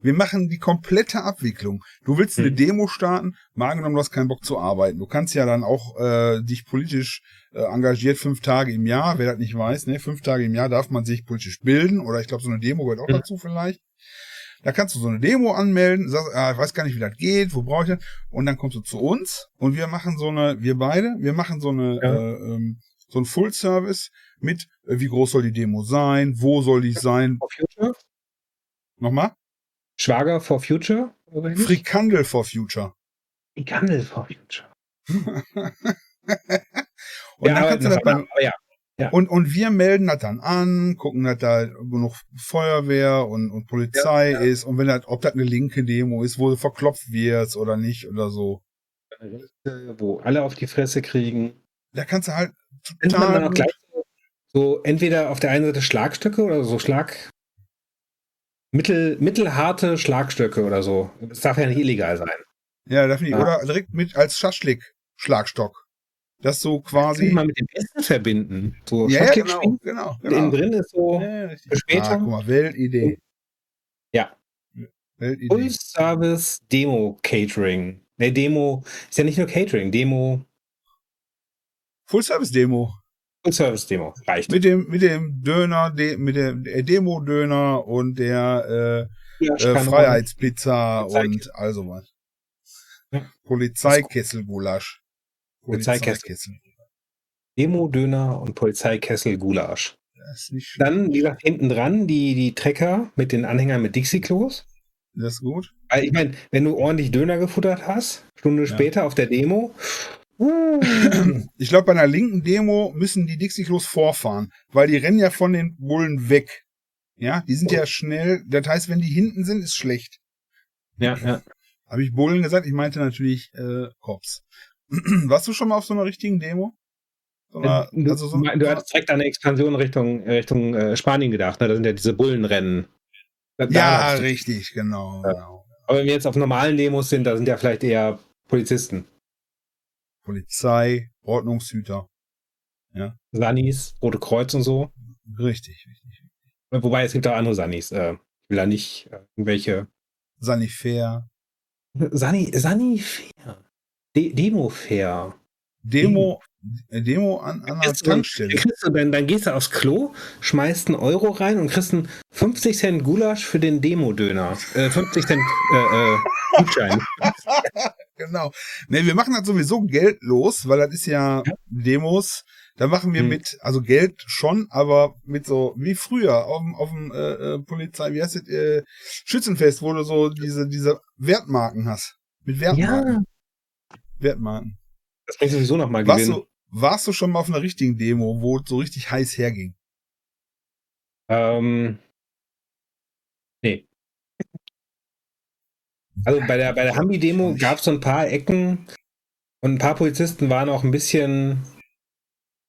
wir machen die komplette Abwicklung. Du willst eine hm. Demo starten, mal angenommen, du hast keinen Bock zu arbeiten. Du kannst ja dann auch äh, dich politisch äh, engagiert fünf Tage im Jahr, wer das nicht weiß, ne, fünf Tage im Jahr darf man sich politisch bilden oder ich glaube, so eine Demo gehört auch hm. dazu vielleicht. Da kannst du so eine Demo anmelden, sagst, ah, ich weiß gar nicht, wie das geht, wo brauche ich das? Und dann kommst du zu uns und wir machen so eine, wir beide, wir machen so eine, ja. äh, ähm, so ein Full Service mit, äh, wie groß soll die Demo sein, wo soll die sein? Nochmal? Schwager for Future? Frikandel for Future. Frikandel for Future. und ja, dann kannst du das beim, ja. Ja. Und, und wir melden das dann an, gucken, dass da genug Feuerwehr und, und Polizei ja, ja. ist und wenn das, ob das eine linke Demo ist, wo du verklopft wirst oder nicht oder so. Wo alle auf die Fresse kriegen. Da kannst du halt total. so entweder auf der einen Seite Schlagstöcke oder so Schlag, mittel, mittelharte Schlagstöcke oder so. Das darf ja nicht illegal sein. Ja, darf nicht. Ja. Oder direkt mit als Schaschlik Schlagstock. Das so quasi. Das kann man mit dem Essen verbinden. So ja, ja genau, genau, genau. Innen drin ist so ja, für später. Ah, guck mal, Weltidee. Ja. Weltidee. Full Service Demo Catering. Ne, Demo ist ja nicht nur Catering, Demo. Full Service Demo. Service-Demo. Reicht. Mit dem, mit dem Döner, de, mit dem Demo-Döner und der äh, ja, äh, Freiheitspizza und also was. Ja. Polizeikessel-Gulasch. Polizeikessel. Demo-Döner und Polizeikessel-Gulasch. Dann, wie gesagt, hinten dran die, die Trecker mit den Anhängern mit Dixie-Klos. Das ist gut. Ich meine, wenn du ordentlich Döner gefuttert hast, Stunde ja. später auf der Demo. Ich glaube, bei einer linken Demo müssen die Dixie-Klos vorfahren, weil die rennen ja von den Bullen weg. Ja, die sind oh. ja schnell. Das heißt, wenn die hinten sind, ist schlecht. Ja, ja. Habe ich Bullen gesagt? Ich meinte natürlich äh, Cops. Warst du schon mal auf so einer richtigen Demo? So einer, du, also so du hast direkt an eine Expansion Richtung, Richtung äh, Spanien gedacht. Ne? Da sind ja diese Bullenrennen. Da ja, richtig, genau, ja. genau. Aber wenn wir jetzt auf normalen Demos sind, da sind ja vielleicht eher Polizisten. Polizei, Ordnungshüter. Ja. Sanis, Rote Kreuz und so. Richtig, richtig. Wobei es gibt auch andere Sanis. Äh, ich will da nicht äh, irgendwelche. Sanifair. Sani, Sanifair. De Demo-Fair. Demo, Demo an, an einer Tankstelle. Du, dann, dann, gehst du aufs Klo, schmeißt einen Euro rein und kriegst einen 50 Cent Gulasch für den Demo-Döner. Äh, 50 Cent äh, äh, Gutschein. genau. Ne, wir machen das sowieso geldlos, weil das ist ja, ja. Demos. Da machen wir hm. mit, also Geld schon, aber mit so, wie früher, auf dem, auf dem äh, äh, Polizei, wie heißt es, äh, Schützenfest, wo du so diese, diese Wertmarken hast. Mit Wertmarken. Ja. Wertmarken. Das bringt sowieso noch mal gewinnen. Warst du, warst du schon mal auf einer richtigen Demo, wo es so richtig heiß herging? Ähm. Nee. Also bei der, bei der Hambi-Demo gab es so ein paar Ecken und ein paar Polizisten waren auch ein bisschen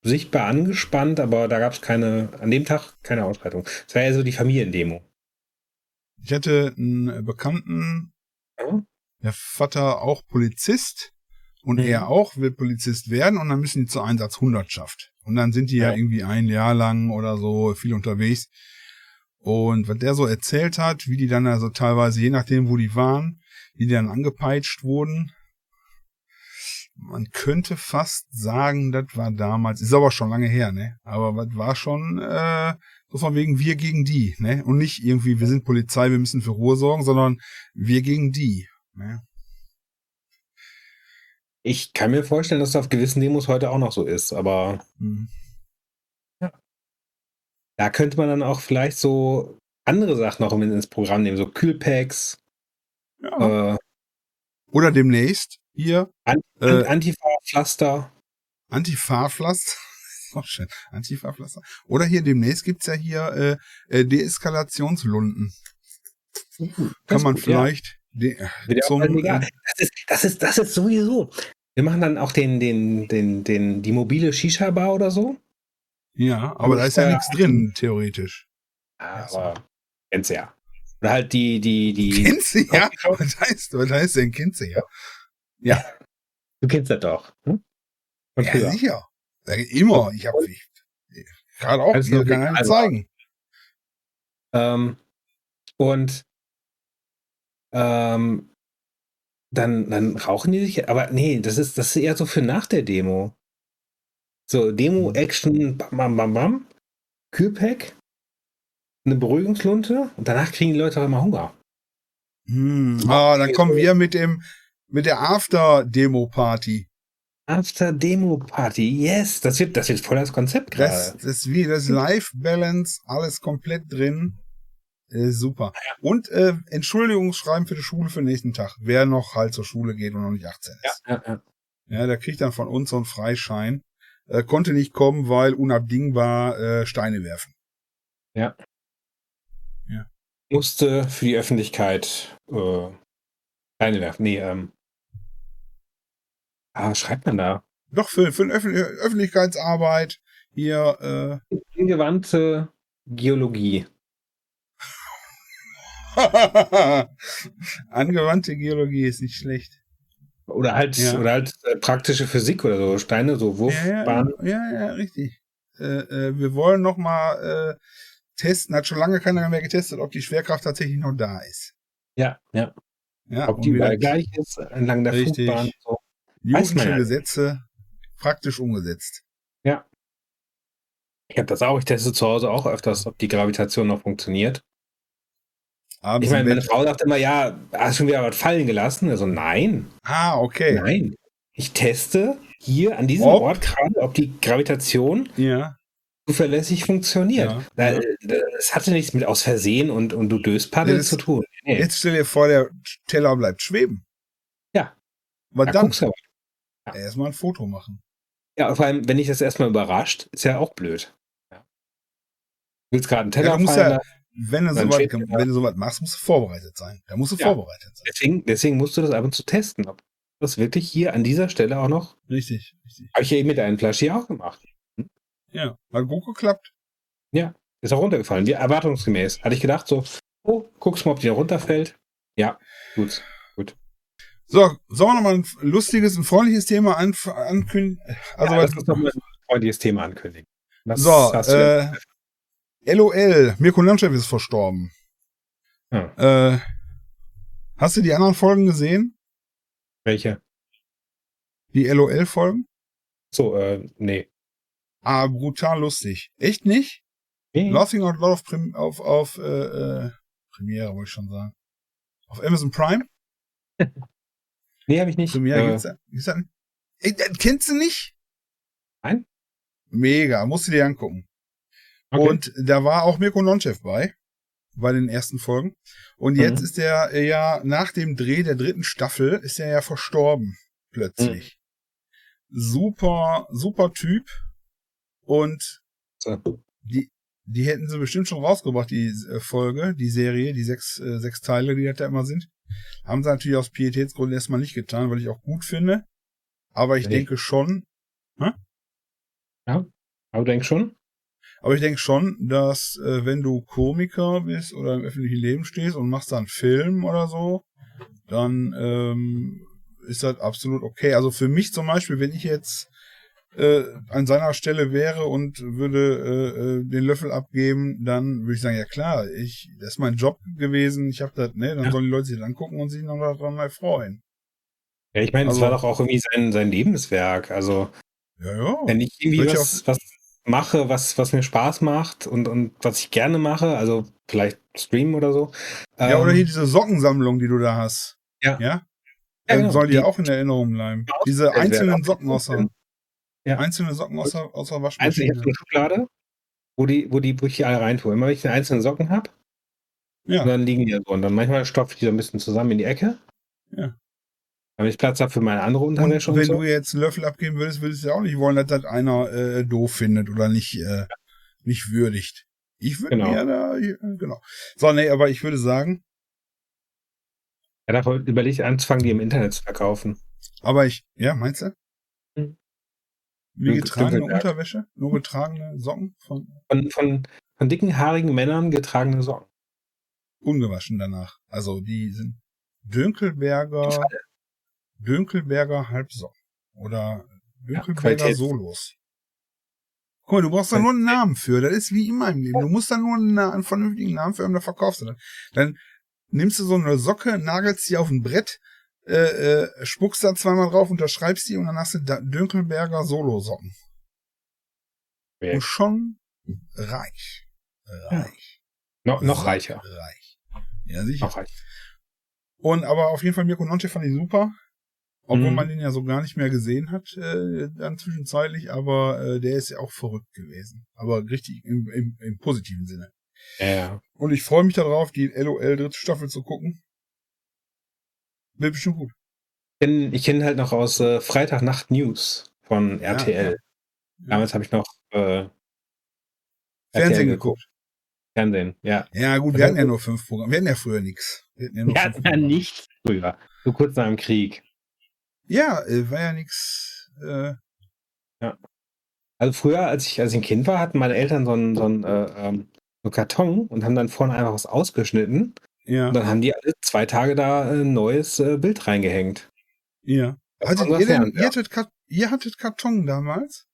sichtbar angespannt, aber da gab es keine, an dem Tag keine Ausschreitung. Es war ja so die Familiendemo. Ich hatte einen Bekannten, ja? der Vater auch Polizist und mhm. er auch will Polizist werden und dann müssen die zur Einsatzhundertschaft. Und dann sind die ja. ja irgendwie ein Jahr lang oder so viel unterwegs. Und was der so erzählt hat, wie die dann also teilweise, je nachdem, wo die waren, wie die dann angepeitscht wurden, man könnte fast sagen, das war damals, ist aber schon lange her, ne? Aber das war schon äh, so von wegen wir gegen die, ne? Und nicht irgendwie, wir sind Polizei, wir müssen für Ruhe sorgen, sondern wir gegen die. Ne? Ich kann mir vorstellen, dass das auf gewissen Demos heute auch noch so ist, aber hm. Da könnte man dann auch vielleicht so andere Sachen noch ins Programm nehmen, so Kühlpacks. Ja. Äh, Oder demnächst hier. An äh, Antifa-Pflaster. Antifa-Pflaster. Auch schön. Antifa-Pflaster. Oder hier demnächst gibt's ja hier äh, äh Deeskalationslunden. Uh, Kann man gut, vielleicht ja. De, zum, äh, das, ist, das, ist, das ist sowieso. Wir machen dann auch den, den, den, den, die mobile Shisha-Bar oder so. Ja, aber da ist ja nichts drin, theoretisch. Ja, aber kennst du ja. Oder halt die, die, die. Kennst du ja? Was heißt, was heißt denn kennst du ja? Ja. Du kennst das doch. Hm? ja, früher. sicher. Immer. Ich habe ich, gerade auch also, hier kann einem also, zeigen. Ähm, und ähm, dann, dann rauchen die sich, aber nee, das ist, das ist eher so für nach der Demo. So, Demo. Action, bam, bam, bam, bam, Kühlpack, eine Beruhigungslunte und danach kriegen die Leute auch immer Hunger. Hm. Ah, dann kommen wir mit dem, mit der After-Demo-Party. After-Demo-Party, yes. Das wird, das wird voll das Konzept gerade. Das, das ist wie das Life-Balance, alles komplett drin. Äh, super. Und äh, Entschuldigungsschreiben für die Schule für den nächsten Tag. Wer noch halt zur Schule geht und noch nicht 18 ist. Ja, ja, ja. ja der kriegt dann von uns so einen Freischein. Äh, konnte nicht kommen, weil unabdingbar äh, Steine werfen. Ja. Ja. Musste für die Öffentlichkeit äh, Steine werfen. Nee, ähm. Ah, was schreibt man da? Doch, für, für eine Öffentlichkeitsarbeit hier. Äh, Angewandte Geologie. Angewandte Geologie ist nicht schlecht. Oder halt, ja. oder halt äh, praktische Physik oder so, Steine, so Wurfbahnen. Ja, ja, ja, ja, richtig. Äh, äh, wir wollen noch mal äh, testen, hat schon lange keiner mehr getestet, ob die Schwerkraft tatsächlich noch da ist. Ja, ja. ja ob die überall gleich ist, entlang der richtig. Flugbahn. So. Newtonsche ja. Gesetze praktisch umgesetzt. Ja. Ich habe das auch, ich teste zu Hause auch öfters, ob die Gravitation noch funktioniert. Abends ich meine, meine Frau sagt immer, ja, hast du schon wieder was fallen gelassen? Also nein. Ah, okay. Nein. Ich teste hier an diesem ob, Ort gerade, ob die Gravitation ja. zuverlässig funktioniert. Ja. Es hatte nichts mit aus Versehen und, und du Döspaddel zu tun. Nee. Jetzt stell dir vor, der Teller bleibt schweben. Ja. Was da dann? Ja. Erstmal ein Foto machen. Ja, vor allem, wenn ich das erstmal überrascht, ist ja auch blöd. Ja. Du willst gerade einen Teller ja, fallen, ja, wenn du, sowas, wenn du sowas machst, musst du vorbereitet sein. Da musst du ja. vorbereitet sein. Deswegen, deswegen musst du das ab und zu testen, ob das wirklich hier an dieser Stelle auch noch. Richtig, richtig. Habe ich ja eben mit einem Flasche auch gemacht. Hm? Ja, hat gut geklappt. Ja, ist auch runtergefallen, wie erwartungsgemäß. Hatte ich gedacht, so, oh, guckst mal, ob die runterfällt. Ja, gut, gut. So, sollen wir nochmal ein lustiges, ein freundliches Thema an, ankündigen? Also, ja, lass uns nochmal ein freundliches Thema ankündigen. Was so, äh, LOL, Mirko Lamschew ist verstorben. Hm. Äh, hast du die anderen Folgen gesehen? Welche? Die LOL-Folgen? So, äh, nee. Ah, brutal lustig. Echt nicht? Nee. Laughing Out Loud auf, Prim auf, auf äh, äh, Premiere, wollte ich schon sagen. Auf Amazon Prime? nee, habe ich nicht. Premiere äh. gibt's, gibt's da, ey, kennst du nicht? Nein? Mega, musst du dir angucken. Okay. Und da war auch Mirko Nonchev bei, bei den ersten Folgen. Und mhm. jetzt ist er ja nach dem Dreh der dritten Staffel ist er ja verstorben plötzlich. Mhm. Super, super Typ. Und die, die hätten sie bestimmt schon rausgebracht, die äh, Folge, die Serie, die sechs, äh, sechs Teile, die da immer sind. Haben sie natürlich aus Pietätsgründen erstmal nicht getan, weil ich auch gut finde. Aber ich nee. denke schon. Hä? Ja, aber du denkst schon? Aber ich denke schon, dass äh, wenn du Komiker bist oder im öffentlichen Leben stehst und machst dann Film oder so, dann ähm, ist das absolut okay. Also für mich zum Beispiel, wenn ich jetzt äh, an seiner Stelle wäre und würde äh, äh, den Löffel abgeben, dann würde ich sagen, ja klar, ich, das ist mein Job gewesen, ich habe das, ne, dann ja. sollen die Leute sich das angucken und sich noch daran mal freuen. Ja, ich meine, es also, war doch auch irgendwie sein, sein Lebenswerk. Also, ja, ja. wenn ich irgendwie was, was mache, was, was mir Spaß macht und, und was ich gerne mache, also vielleicht streamen oder so. Ja, ähm, oder hier diese Sockensammlung, die du da hast. Ja. Ja? ja genau. Soll dir auch in Erinnerung bleiben. Diese einzelnen Socken aus der, ja. einzelne Socken aus der Waschmaschine. Einzelne, Schublade, wo die, wo die, wo ich die alle reintue. Immer wenn ich eine einzelne Socken habe, ja. dann liegen die da so. Und dann manchmal stopfe ich die so ein bisschen zusammen in die Ecke. Ja. Damit ich Platz habe für meine andere Unterwäsche. Und wenn so. du jetzt einen Löffel abgeben würdest, würdest du ja auch nicht wollen, dass das einer äh, doof findet oder nicht, äh, nicht würdigt. Ich würde genau. mir da, genau. So, nee, aber ich würde sagen. Ja, da überlegt anzufangen, die im Internet zu verkaufen. Aber ich, ja, meinst du? Hm. Wie getragene Unterwäsche? Nur getragene Socken von? Von, von, von dicken, haarigen Männern getragene Socken. Ungewaschen danach. Also, die sind Dönkelberger. Dönkelberger Halbsocken oder Dönkelberger ja, Solos. Guck mal, du brauchst da nur einen Namen für. Das ist wie immer im Leben. Du musst da nur einen, einen vernünftigen Namen für haben, da verkaufst du dann. Dann nimmst du so eine Socke, nagelst sie auf ein Brett, äh, äh, spuckst da zweimal drauf, unterschreibst die und dann hast du Dönkelberger Solo-Socken. Und schon reich. Reich. Ja. No, noch reicher. Reich. Ja, sicher. Noch reich. Und aber auf jeden Fall Mirko Nonche fand ich super. Obwohl mhm. man ihn ja so gar nicht mehr gesehen hat, äh, dann zwischenzeitlich, aber äh, der ist ja auch verrückt gewesen. Aber richtig im, im, im positiven Sinne. Ja. Und ich freue mich darauf, die LOL dritte Staffel zu gucken. Wird bestimmt gut. Ich kenne kenn halt noch aus äh, Freitagnacht News von RTL. Ja, ja. Damals habe ich noch äh, Fernsehen geguckt. Fernsehen, ja. Ja, gut, wir hatten ja nur fünf Programme. Wir hatten ja früher nichts. Wir hatten ja, wir hatten ja nichts früher. So kurz nach dem Krieg. Ja, äh, war ja nichts. Äh ja. Also früher, als ich, als ich ein Kind war, hatten meine Eltern so einen, so einen, äh, ähm, so einen Karton und haben dann vorne einfach was ausgeschnitten. Ja. Und dann haben die alle zwei Tage da ein neues äh, Bild reingehängt. Ja. Hattet ihr, denn, ihr, hattet ihr hattet Karton damals?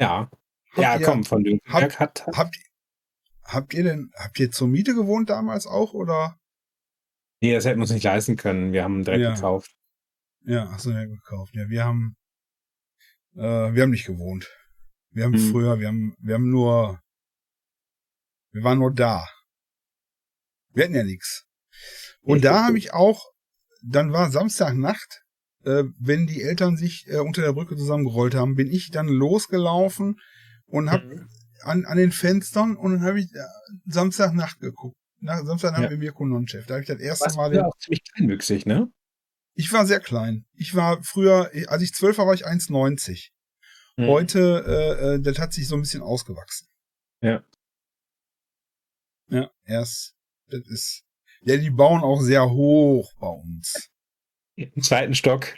Ja. Habt ja, ihr, komm, von dem habt, hat, habt, habt ihr denn, habt ihr zur Miete gewohnt damals auch oder? Nee, das hätten wir uns nicht leisten können. Wir haben direkt ja. gekauft. Ja, hast du ja gekauft. Ja, wir haben, äh, wir haben nicht gewohnt. Wir haben hm. früher, wir haben, wir haben nur, wir waren nur da. Wir hatten ja nichts. Und da habe ich auch, dann war Samstagnacht, äh, wenn die Eltern sich äh, unter der Brücke zusammengerollt haben, bin ich dann losgelaufen und hab, mhm. an, an den Fenstern und dann habe ich äh, Samstagnacht geguckt. Nach, Samstagnacht ja. mit Mirko Nonchef. Da habe ich das erste Warst Mal. Du auch ziemlich kleinwüchsig, ne? Ich war sehr klein. Ich war früher, als ich zwölf war, war ich 1,90. Hm. Heute, äh, äh, das hat sich so ein bisschen ausgewachsen. Ja. Ja, erst, das ist, ja, die bauen auch sehr hoch bei uns. Im zweiten Stock.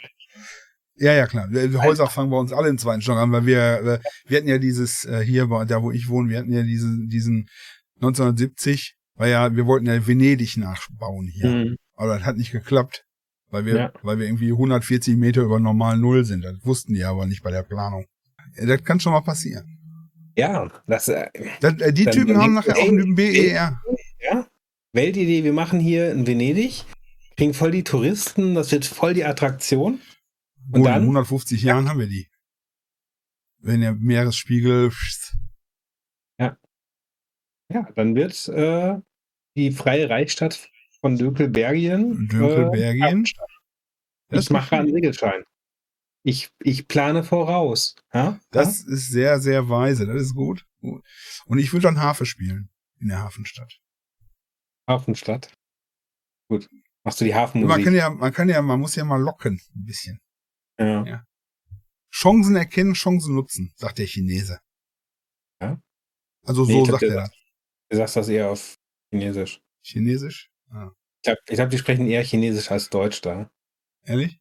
Ja, ja, klar. Die Häuser fangen bei uns alle im zweiten Stock an, weil wir, äh, wir hatten ja dieses, äh, hier, da wo ich wohne, wir hatten ja diesen, diesen 1970, weil ja, wir wollten ja Venedig nachbauen hier. Mhm. Aber das hat nicht geklappt, weil wir, ja. weil wir irgendwie 140 Meter über normal Null sind. Das wussten die aber nicht bei der Planung. Das kann schon mal passieren. Ja, das, äh, das äh, die Typen haben nachher auch einen BER. Ja, Weltidee, wir machen hier in Venedig, kriegen voll die Touristen, das wird voll die Attraktion. Und Gut, dann, in 150 Jahren haben wir die. Wenn der Meeresspiegel. Ja. Ja, dann wird äh, die freie Reichsstadt von Dökelbergien. Dökelbergien. Äh, ich mache einen Regelschein. Ich, ich plane voraus. Ja? Das ja? ist sehr, sehr weise. Das ist gut. Und ich würde dann Hafe spielen in der Hafenstadt. Hafenstadt. Gut. Machst du die Hafenmusik? Man kann ja, man kann ja, man muss ja mal locken, ein bisschen. Ja. ja. Chancen erkennen, Chancen nutzen, sagt der Chinese. Ja. Also so nee, sagt er das. Du sagst das eher auf Chinesisch. Chinesisch? Ah. Ich glaube, glaub, die sprechen eher Chinesisch als Deutsch da. Ehrlich?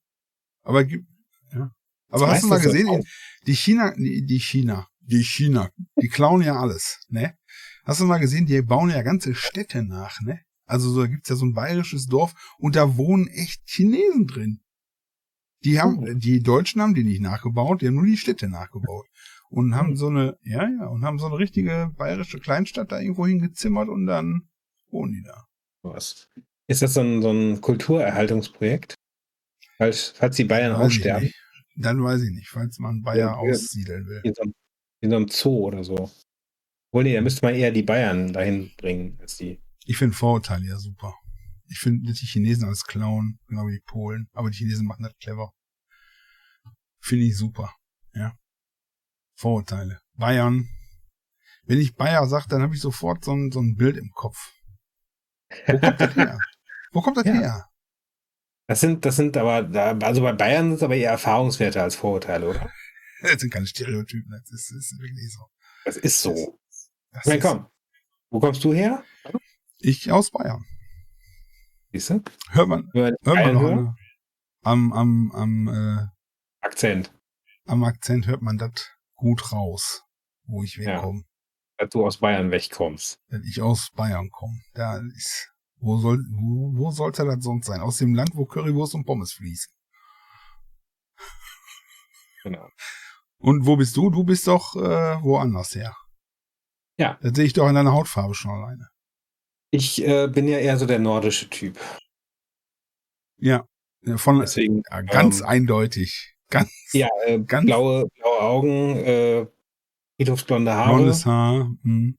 Aber, ja. Aber hast du mal gesehen, die China, die, die China, die China, die klauen ja alles, ne? Hast du mal gesehen, die bauen ja ganze Städte nach, ne? Also so, da gibt's ja so ein bayerisches Dorf und da wohnen echt Chinesen drin. Die haben, oh. die Deutschen haben die nicht nachgebaut, die haben nur die Städte nachgebaut. Und haben hm. so eine, ja, ja, und haben so eine richtige bayerische Kleinstadt da irgendwo hingezimmert und dann wohnen die da. Was? Ist das so ein, so ein Kulturerhaltungsprojekt? Falls, falls die Bayern aussterben? Dann weiß ich nicht, falls man Bayer ja, aussiedeln will. In so, in so, einem Zoo oder so. Wohl nee, da müsste man eher die Bayern dahin bringen, als die. Ich finde Vorurteile ja super. Ich finde die Chinesen als Clown, genau wie die Polen. Aber die Chinesen machen das clever. Finde ich super. Ja. Vorurteile. Bayern. Wenn ich Bayer sage, dann habe ich sofort so ein, so ein Bild im Kopf. Wo kommt das her? Wo kommt das ja. her? Das sind, das sind aber, also bei Bayern sind es aber eher Erfahrungswerte als Vorurteile, oder? Das sind keine Stereotypen, das ist, das ist wirklich so. Das ist so. Das ich meine, komm. Wo kommst du her? Ich aus Bayern. Siehst du? Hört man, hört man noch eine, am, am, am äh, Akzent. Am Akzent hört man das gut raus, wo ich wegkomme. Ja, dass du aus Bayern wegkommst. Wenn ich aus Bayern komme. Da ist, wo soll, wo, wo sollte das sonst sein? Aus dem Land, wo Currywurst und Pommes fließen. Genau. Und wo bist du? Du bist doch äh, woanders her. Ja. Das sehe ich doch in deiner Hautfarbe schon alleine. Ich äh, bin ja eher so der nordische Typ. Ja, von Deswegen, ja, ganz ähm, eindeutig. Ganz, ja, äh, ganz blaue, blaue Augen, äh, blonde Haare. Blondes Haar. Hm.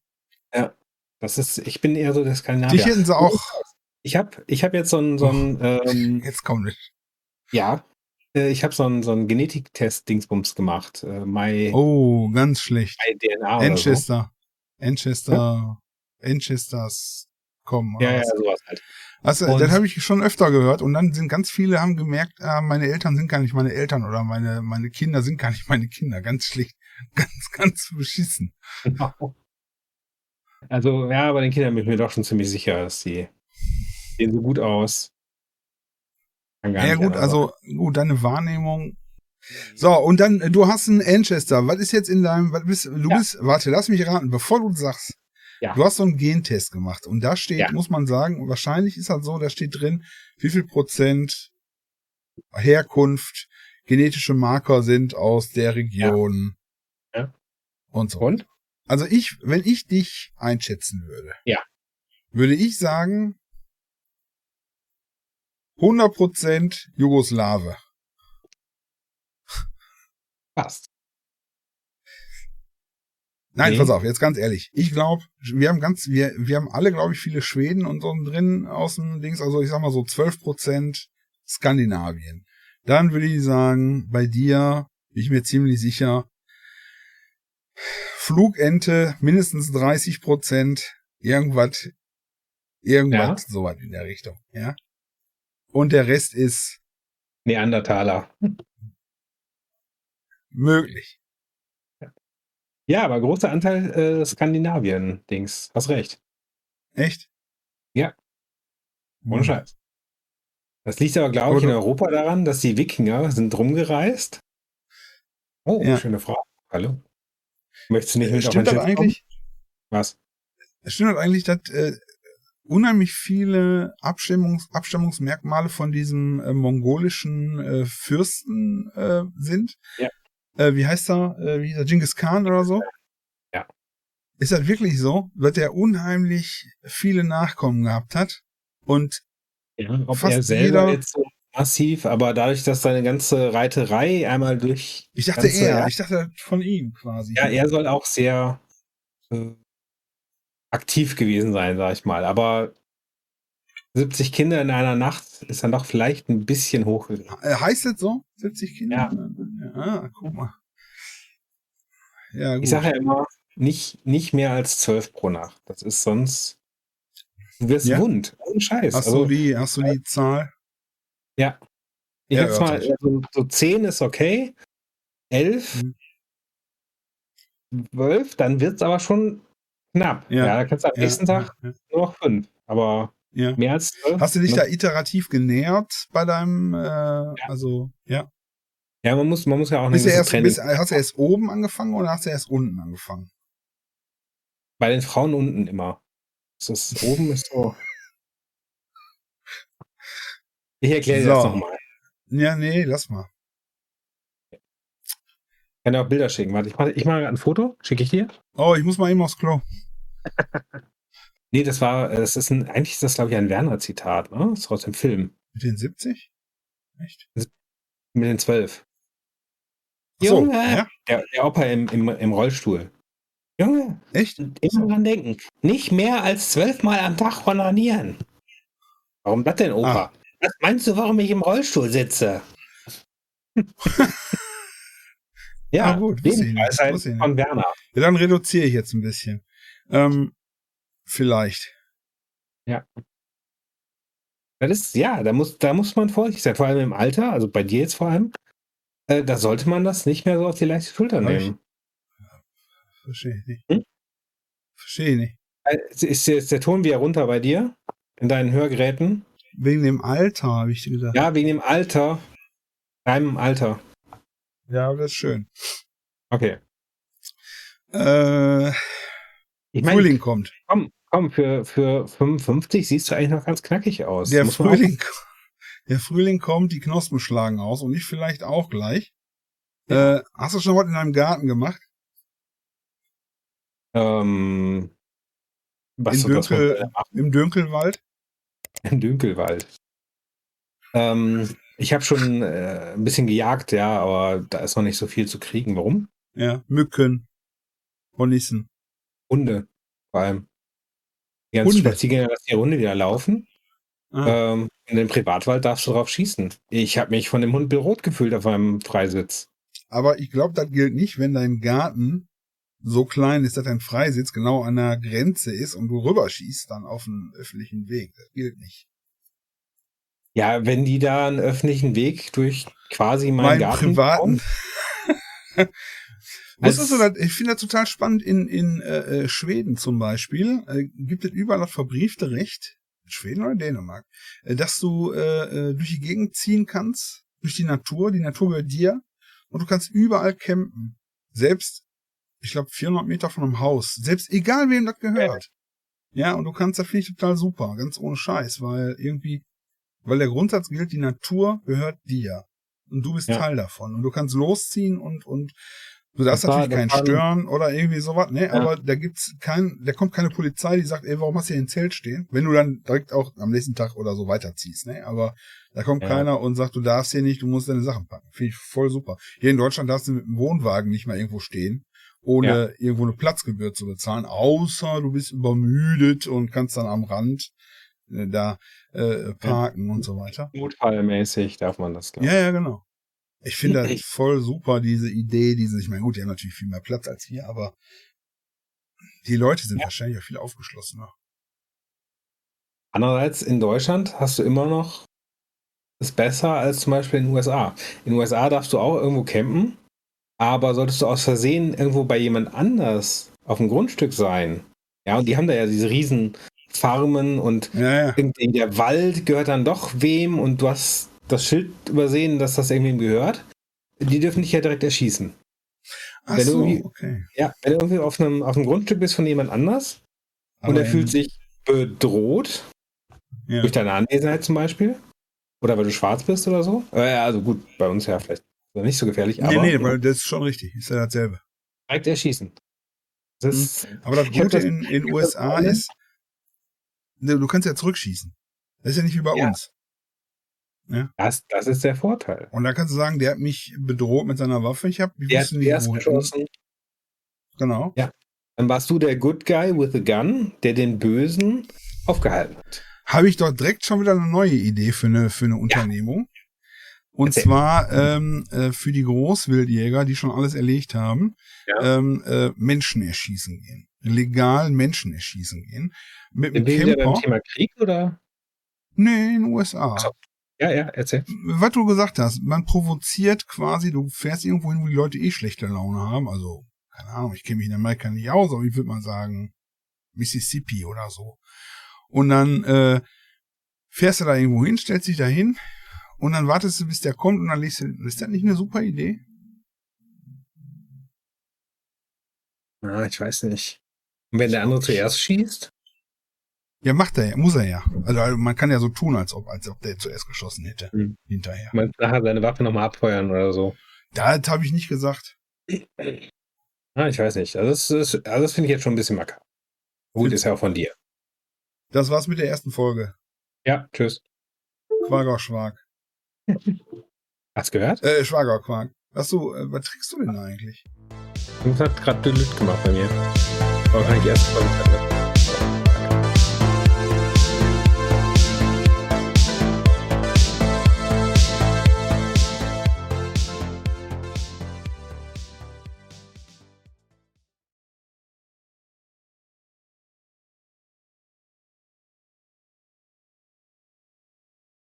Ja, das ist, ich bin eher so der Skandinavier. Dich hätten sie auch. Ich habe ich hab jetzt so ein, so ein ähm, jetzt komm nicht. Ja, äh, ich habe so ein, so ein Genetiktest-Dingsbums gemacht. Äh, my, oh, ganz schlecht. My DNA Manchester. So. Manchester. Ja? Manchesters kommen. Ja, ja, sowas halt. Also, und das habe ich schon öfter gehört und dann sind ganz viele haben gemerkt, ah, meine Eltern sind gar nicht meine Eltern oder meine meine Kinder sind gar nicht meine Kinder. Ganz schlecht, ganz ganz beschissen. Genau. Also ja, bei den Kindern bin ich mir doch schon ziemlich sicher, dass die sehen so gut aus. Ja gut, also gut, deine Wahrnehmung. So und dann du hast einen Manchester. Was ist jetzt in deinem? Was bist du ja. bist? Warte, lass mich raten, bevor du sagst. Ja. Du hast so einen Gentest gemacht und da steht, ja. muss man sagen, wahrscheinlich ist halt so, da steht drin, wie viel Prozent Herkunft, genetische Marker sind aus der Region. Ja. ja. Und so. Und? Also ich, wenn ich dich einschätzen würde, ja. würde ich sagen, 100% Jugoslawe. Passt. Nein, nee. pass auf, jetzt ganz ehrlich. Ich glaube, wir haben ganz, wir, wir haben alle, glaube ich, viele Schweden und so drin aus dem Dings, also ich sag mal so 12 Prozent Skandinavien. Dann würde ich sagen, bei dir bin ich mir ziemlich sicher Flugente mindestens 30 Prozent, irgendwas, irgendwas, ja. sowas in der Richtung, ja. Und der Rest ist Neandertaler. Möglich. Ja, aber großer Anteil äh, Skandinavien-Dings. Hast recht. Echt? Ja. Ohne hm. Scheiß. Das liegt aber, glaube ich, in Europa daran, dass die Wikinger sind rumgereist. Oh, ja. schöne Frage. Hallo. Möchtest du nicht mit Stimmt auf ein eigentlich? Was? Stimmt das eigentlich, dass äh, unheimlich viele Abstimmungs Abstammungsmerkmale von diesem äh, mongolischen äh, Fürsten äh, sind? Ja. Äh, wie heißt er? Äh, wie hieß er? Genghis Khan oder so? Ja. Ist das wirklich so, dass er unheimlich viele Nachkommen gehabt hat und ja, ob fast er selber jeder, jetzt so massiv, aber dadurch, dass seine ganze Reiterei einmal durch. Ich dachte ganze, er, ich dachte von ihm quasi. Ja, er soll auch sehr äh, aktiv gewesen sein, sag ich mal. Aber 70 Kinder in einer Nacht ist dann doch vielleicht ein bisschen hoch. Äh, heißt das so? 70 Kinder? Ja. Ah, guck mal. Ja. Ich sage ja immer, nicht, nicht mehr als 12 pro Nacht. Das ist sonst. Du wirst ja? wund. Ohne Scheiß. Hast, also, du die, hast du die Zahl? Ja. Ich ja, mal, also, so 10 ist okay. 11, hm. 12, dann wird es aber schon knapp. Ja, ja da kannst du am nächsten Tag nur noch 5. Aber ja. Mehr als 12? Hast du dich da iterativ genähert bei deinem, äh, ja. also, ja? Ja, man muss, man muss ja auch nicht. Erst, bist, hast du erst oben angefangen oder hast du erst unten angefangen? Bei den Frauen unten immer. Das ist, oben ist so. Ich erkläre so. das nochmal. Ja, nee, lass mal. Ich kann dir auch Bilder schicken. Warte, ich mache ich mach ein Foto, schicke ich dir. Oh, ich muss mal eben aufs Klo. Nee, das war, es ist ein, eigentlich ist das, glaube ich, ein Werner-Zitat, ne? Das ist aus dem Film. Mit den 70? Echt? Mit den 12. So, Junge! Ja? Der, der Opa im, im, im Rollstuhl. Junge! Echt? Immer dran denken. Nicht mehr als zwölfmal am Tag onanieren. Warum das denn, Opa? Ah. Was meinst du, warum ich im Rollstuhl sitze? ja, ah, gut. Weisheit von Werner. Ja, dann reduziere ich jetzt ein bisschen. Ähm, Vielleicht. Ja. Das ist, ja, da muss, da muss man vorsichtig sein, vor allem im Alter, also bei dir jetzt vor allem. Äh, da sollte man das nicht mehr so auf die leichte Schulter nehmen. Verstehe ich nicht. Hm? Verstehe nicht. Äh, ist, ist der Ton wieder runter bei dir? In deinen Hörgeräten? Wegen dem Alter, habe ich gesagt. Ja, wegen dem Alter. Deinem Alter. Ja, das ist schön. Okay. Äh, ich mein, Frühling kommt. Komm, komm, für, für 55 siehst du eigentlich noch ganz knackig aus. Der Frühling, der Frühling kommt, die Knospen schlagen aus und ich vielleicht auch gleich. Ja. Äh, hast du schon was in deinem Garten gemacht? Ähm, was Im, Dünkel, Im Dünkelwald? Im Dünkelwald. Ähm, ich habe schon äh, ein bisschen gejagt, ja, aber da ist noch nicht so viel zu kriegen. Warum? Ja, Mücken, Hornissen. Hunde vor allem. Die ganzen Hunde. Spaziergänger lassen die Hunde wieder laufen. Ah. Ähm, in den Privatwald darfst du drauf schießen. Ich habe mich von dem Hund berot gefühlt auf meinem Freisitz. Aber ich glaube, das gilt nicht, wenn dein Garten so klein ist, dass dein Freisitz genau an der Grenze ist und du rüberschießt dann auf einen öffentlichen Weg. Das gilt nicht. Ja, wenn die da einen öffentlichen Weg durch quasi meinen mein Garten privaten Wusstest du das? Ich finde das total spannend. In, in äh, äh, Schweden zum Beispiel äh, gibt es überall das verbriefte Recht, Schweden oder Dänemark, äh, dass du äh, äh, durch die Gegend ziehen kannst, durch die Natur. Die Natur gehört dir und du kannst überall campen. Selbst, ich glaube, 400 Meter von einem Haus. Selbst egal wem das gehört. Ja, und du kannst, das finde ich total super, ganz ohne Scheiß, weil irgendwie, weil der Grundsatz gilt, die Natur gehört dir. Und du bist ja. Teil davon. Und du kannst losziehen und, und Du darfst natürlich keinen stören oder irgendwie sowas, ne? Ja. Aber da gibt's kein, da kommt keine Polizei, die sagt, ey, warum hast du hier ein Zelt stehen? Wenn du dann direkt auch am nächsten Tag oder so weiterziehst, ne? Aber da kommt ja. keiner und sagt, du darfst hier nicht, du musst deine Sachen packen. Finde ich voll super. Hier in Deutschland darfst du mit dem Wohnwagen nicht mal irgendwo stehen, ohne ja. irgendwo eine Platzgebühr zu bezahlen, außer du bist übermüdet und kannst dann am Rand äh, da äh, parken und so weiter. Notfallmäßig darf man das, glaube ich. Ja, ja, genau. Ich finde das voll super, diese Idee, diese, ich meine, gut, die haben natürlich viel mehr Platz als wir, aber Die Leute sind ja. wahrscheinlich auch viel aufgeschlossener. Andererseits in Deutschland hast du immer noch ist besser als zum Beispiel in den USA. In den USA darfst du auch irgendwo campen, aber solltest du aus Versehen irgendwo bei jemand anders auf dem Grundstück sein, ja, und die haben da ja diese riesen Farmen und ja, ja. irgendwie der Wald gehört dann doch wem und du hast das Schild übersehen, dass das irgendwem gehört. Die dürfen dich ja direkt erschießen. Ach wenn so, du okay. Ja, wenn du irgendwie auf einem, auf einem Grundstück bist von jemand anders Aber und er fühlt sich bedroht ja. durch deine Anwesenheit zum Beispiel oder weil du schwarz bist oder so. Also gut, bei uns ja vielleicht nicht so gefährlich. Aber, nee, nee, weil das ist schon richtig. Ist ja dasselbe. Direkt erschießen. Das, hm. Aber das Gute das, in den USA ist, ne, du kannst ja zurückschießen. Das ist ja nicht wie bei ja. uns. Ja? Das, das ist der Vorteil. Und da kannst du sagen, der hat mich bedroht mit seiner Waffe. Ich habe, wie der hat erst geschossen. Genau. Ja. Dann warst du der Good Guy with a Gun, der den Bösen aufgehalten hat. Habe ich dort direkt schon wieder eine neue Idee für eine, für eine Unternehmung. Ja. Und Erzähl. zwar ähm, äh, für die Großwildjäger, die schon alles erlegt haben, ja. ähm, äh, Menschen erschießen gehen. Legal Menschen erschießen gehen. Mit dem Camper. Thema Krieg oder? Nee, in den USA. So. Ja, ja, erzähl. Was du gesagt hast, man provoziert quasi, du fährst irgendwo hin, wo die Leute eh schlechte Laune haben. Also, keine Ahnung, ich kenne mich in Amerika nicht aus, aber ich würde mal sagen, Mississippi oder so. Und dann äh, fährst du da irgendwo hin, stellst dich da hin, und dann wartest du, bis der kommt und dann liest du. Ist das nicht eine super Idee? Ah, ich weiß nicht. Und wenn der andere zuerst schießt? Ja, macht er ja, muss er ja. Also man kann ja so tun, als ob, als ob der zuerst geschossen hätte. Hm. Hinterher. Man nachher seine Waffe nochmal abfeuern oder so. Das habe ich nicht gesagt. Ah, ich weiß nicht. Also das, ist, also das finde ich jetzt schon ein bisschen makaber. Gut, ist ja auch von dir. Das war's mit der ersten Folge. Ja, tschüss. Quager Schwag. Hast du gehört? Äh, Schwagerquark. Achso, äh, was trinkst du denn eigentlich? Das hat gerade Lüt gemacht bei mir. Aber kann ich erst mal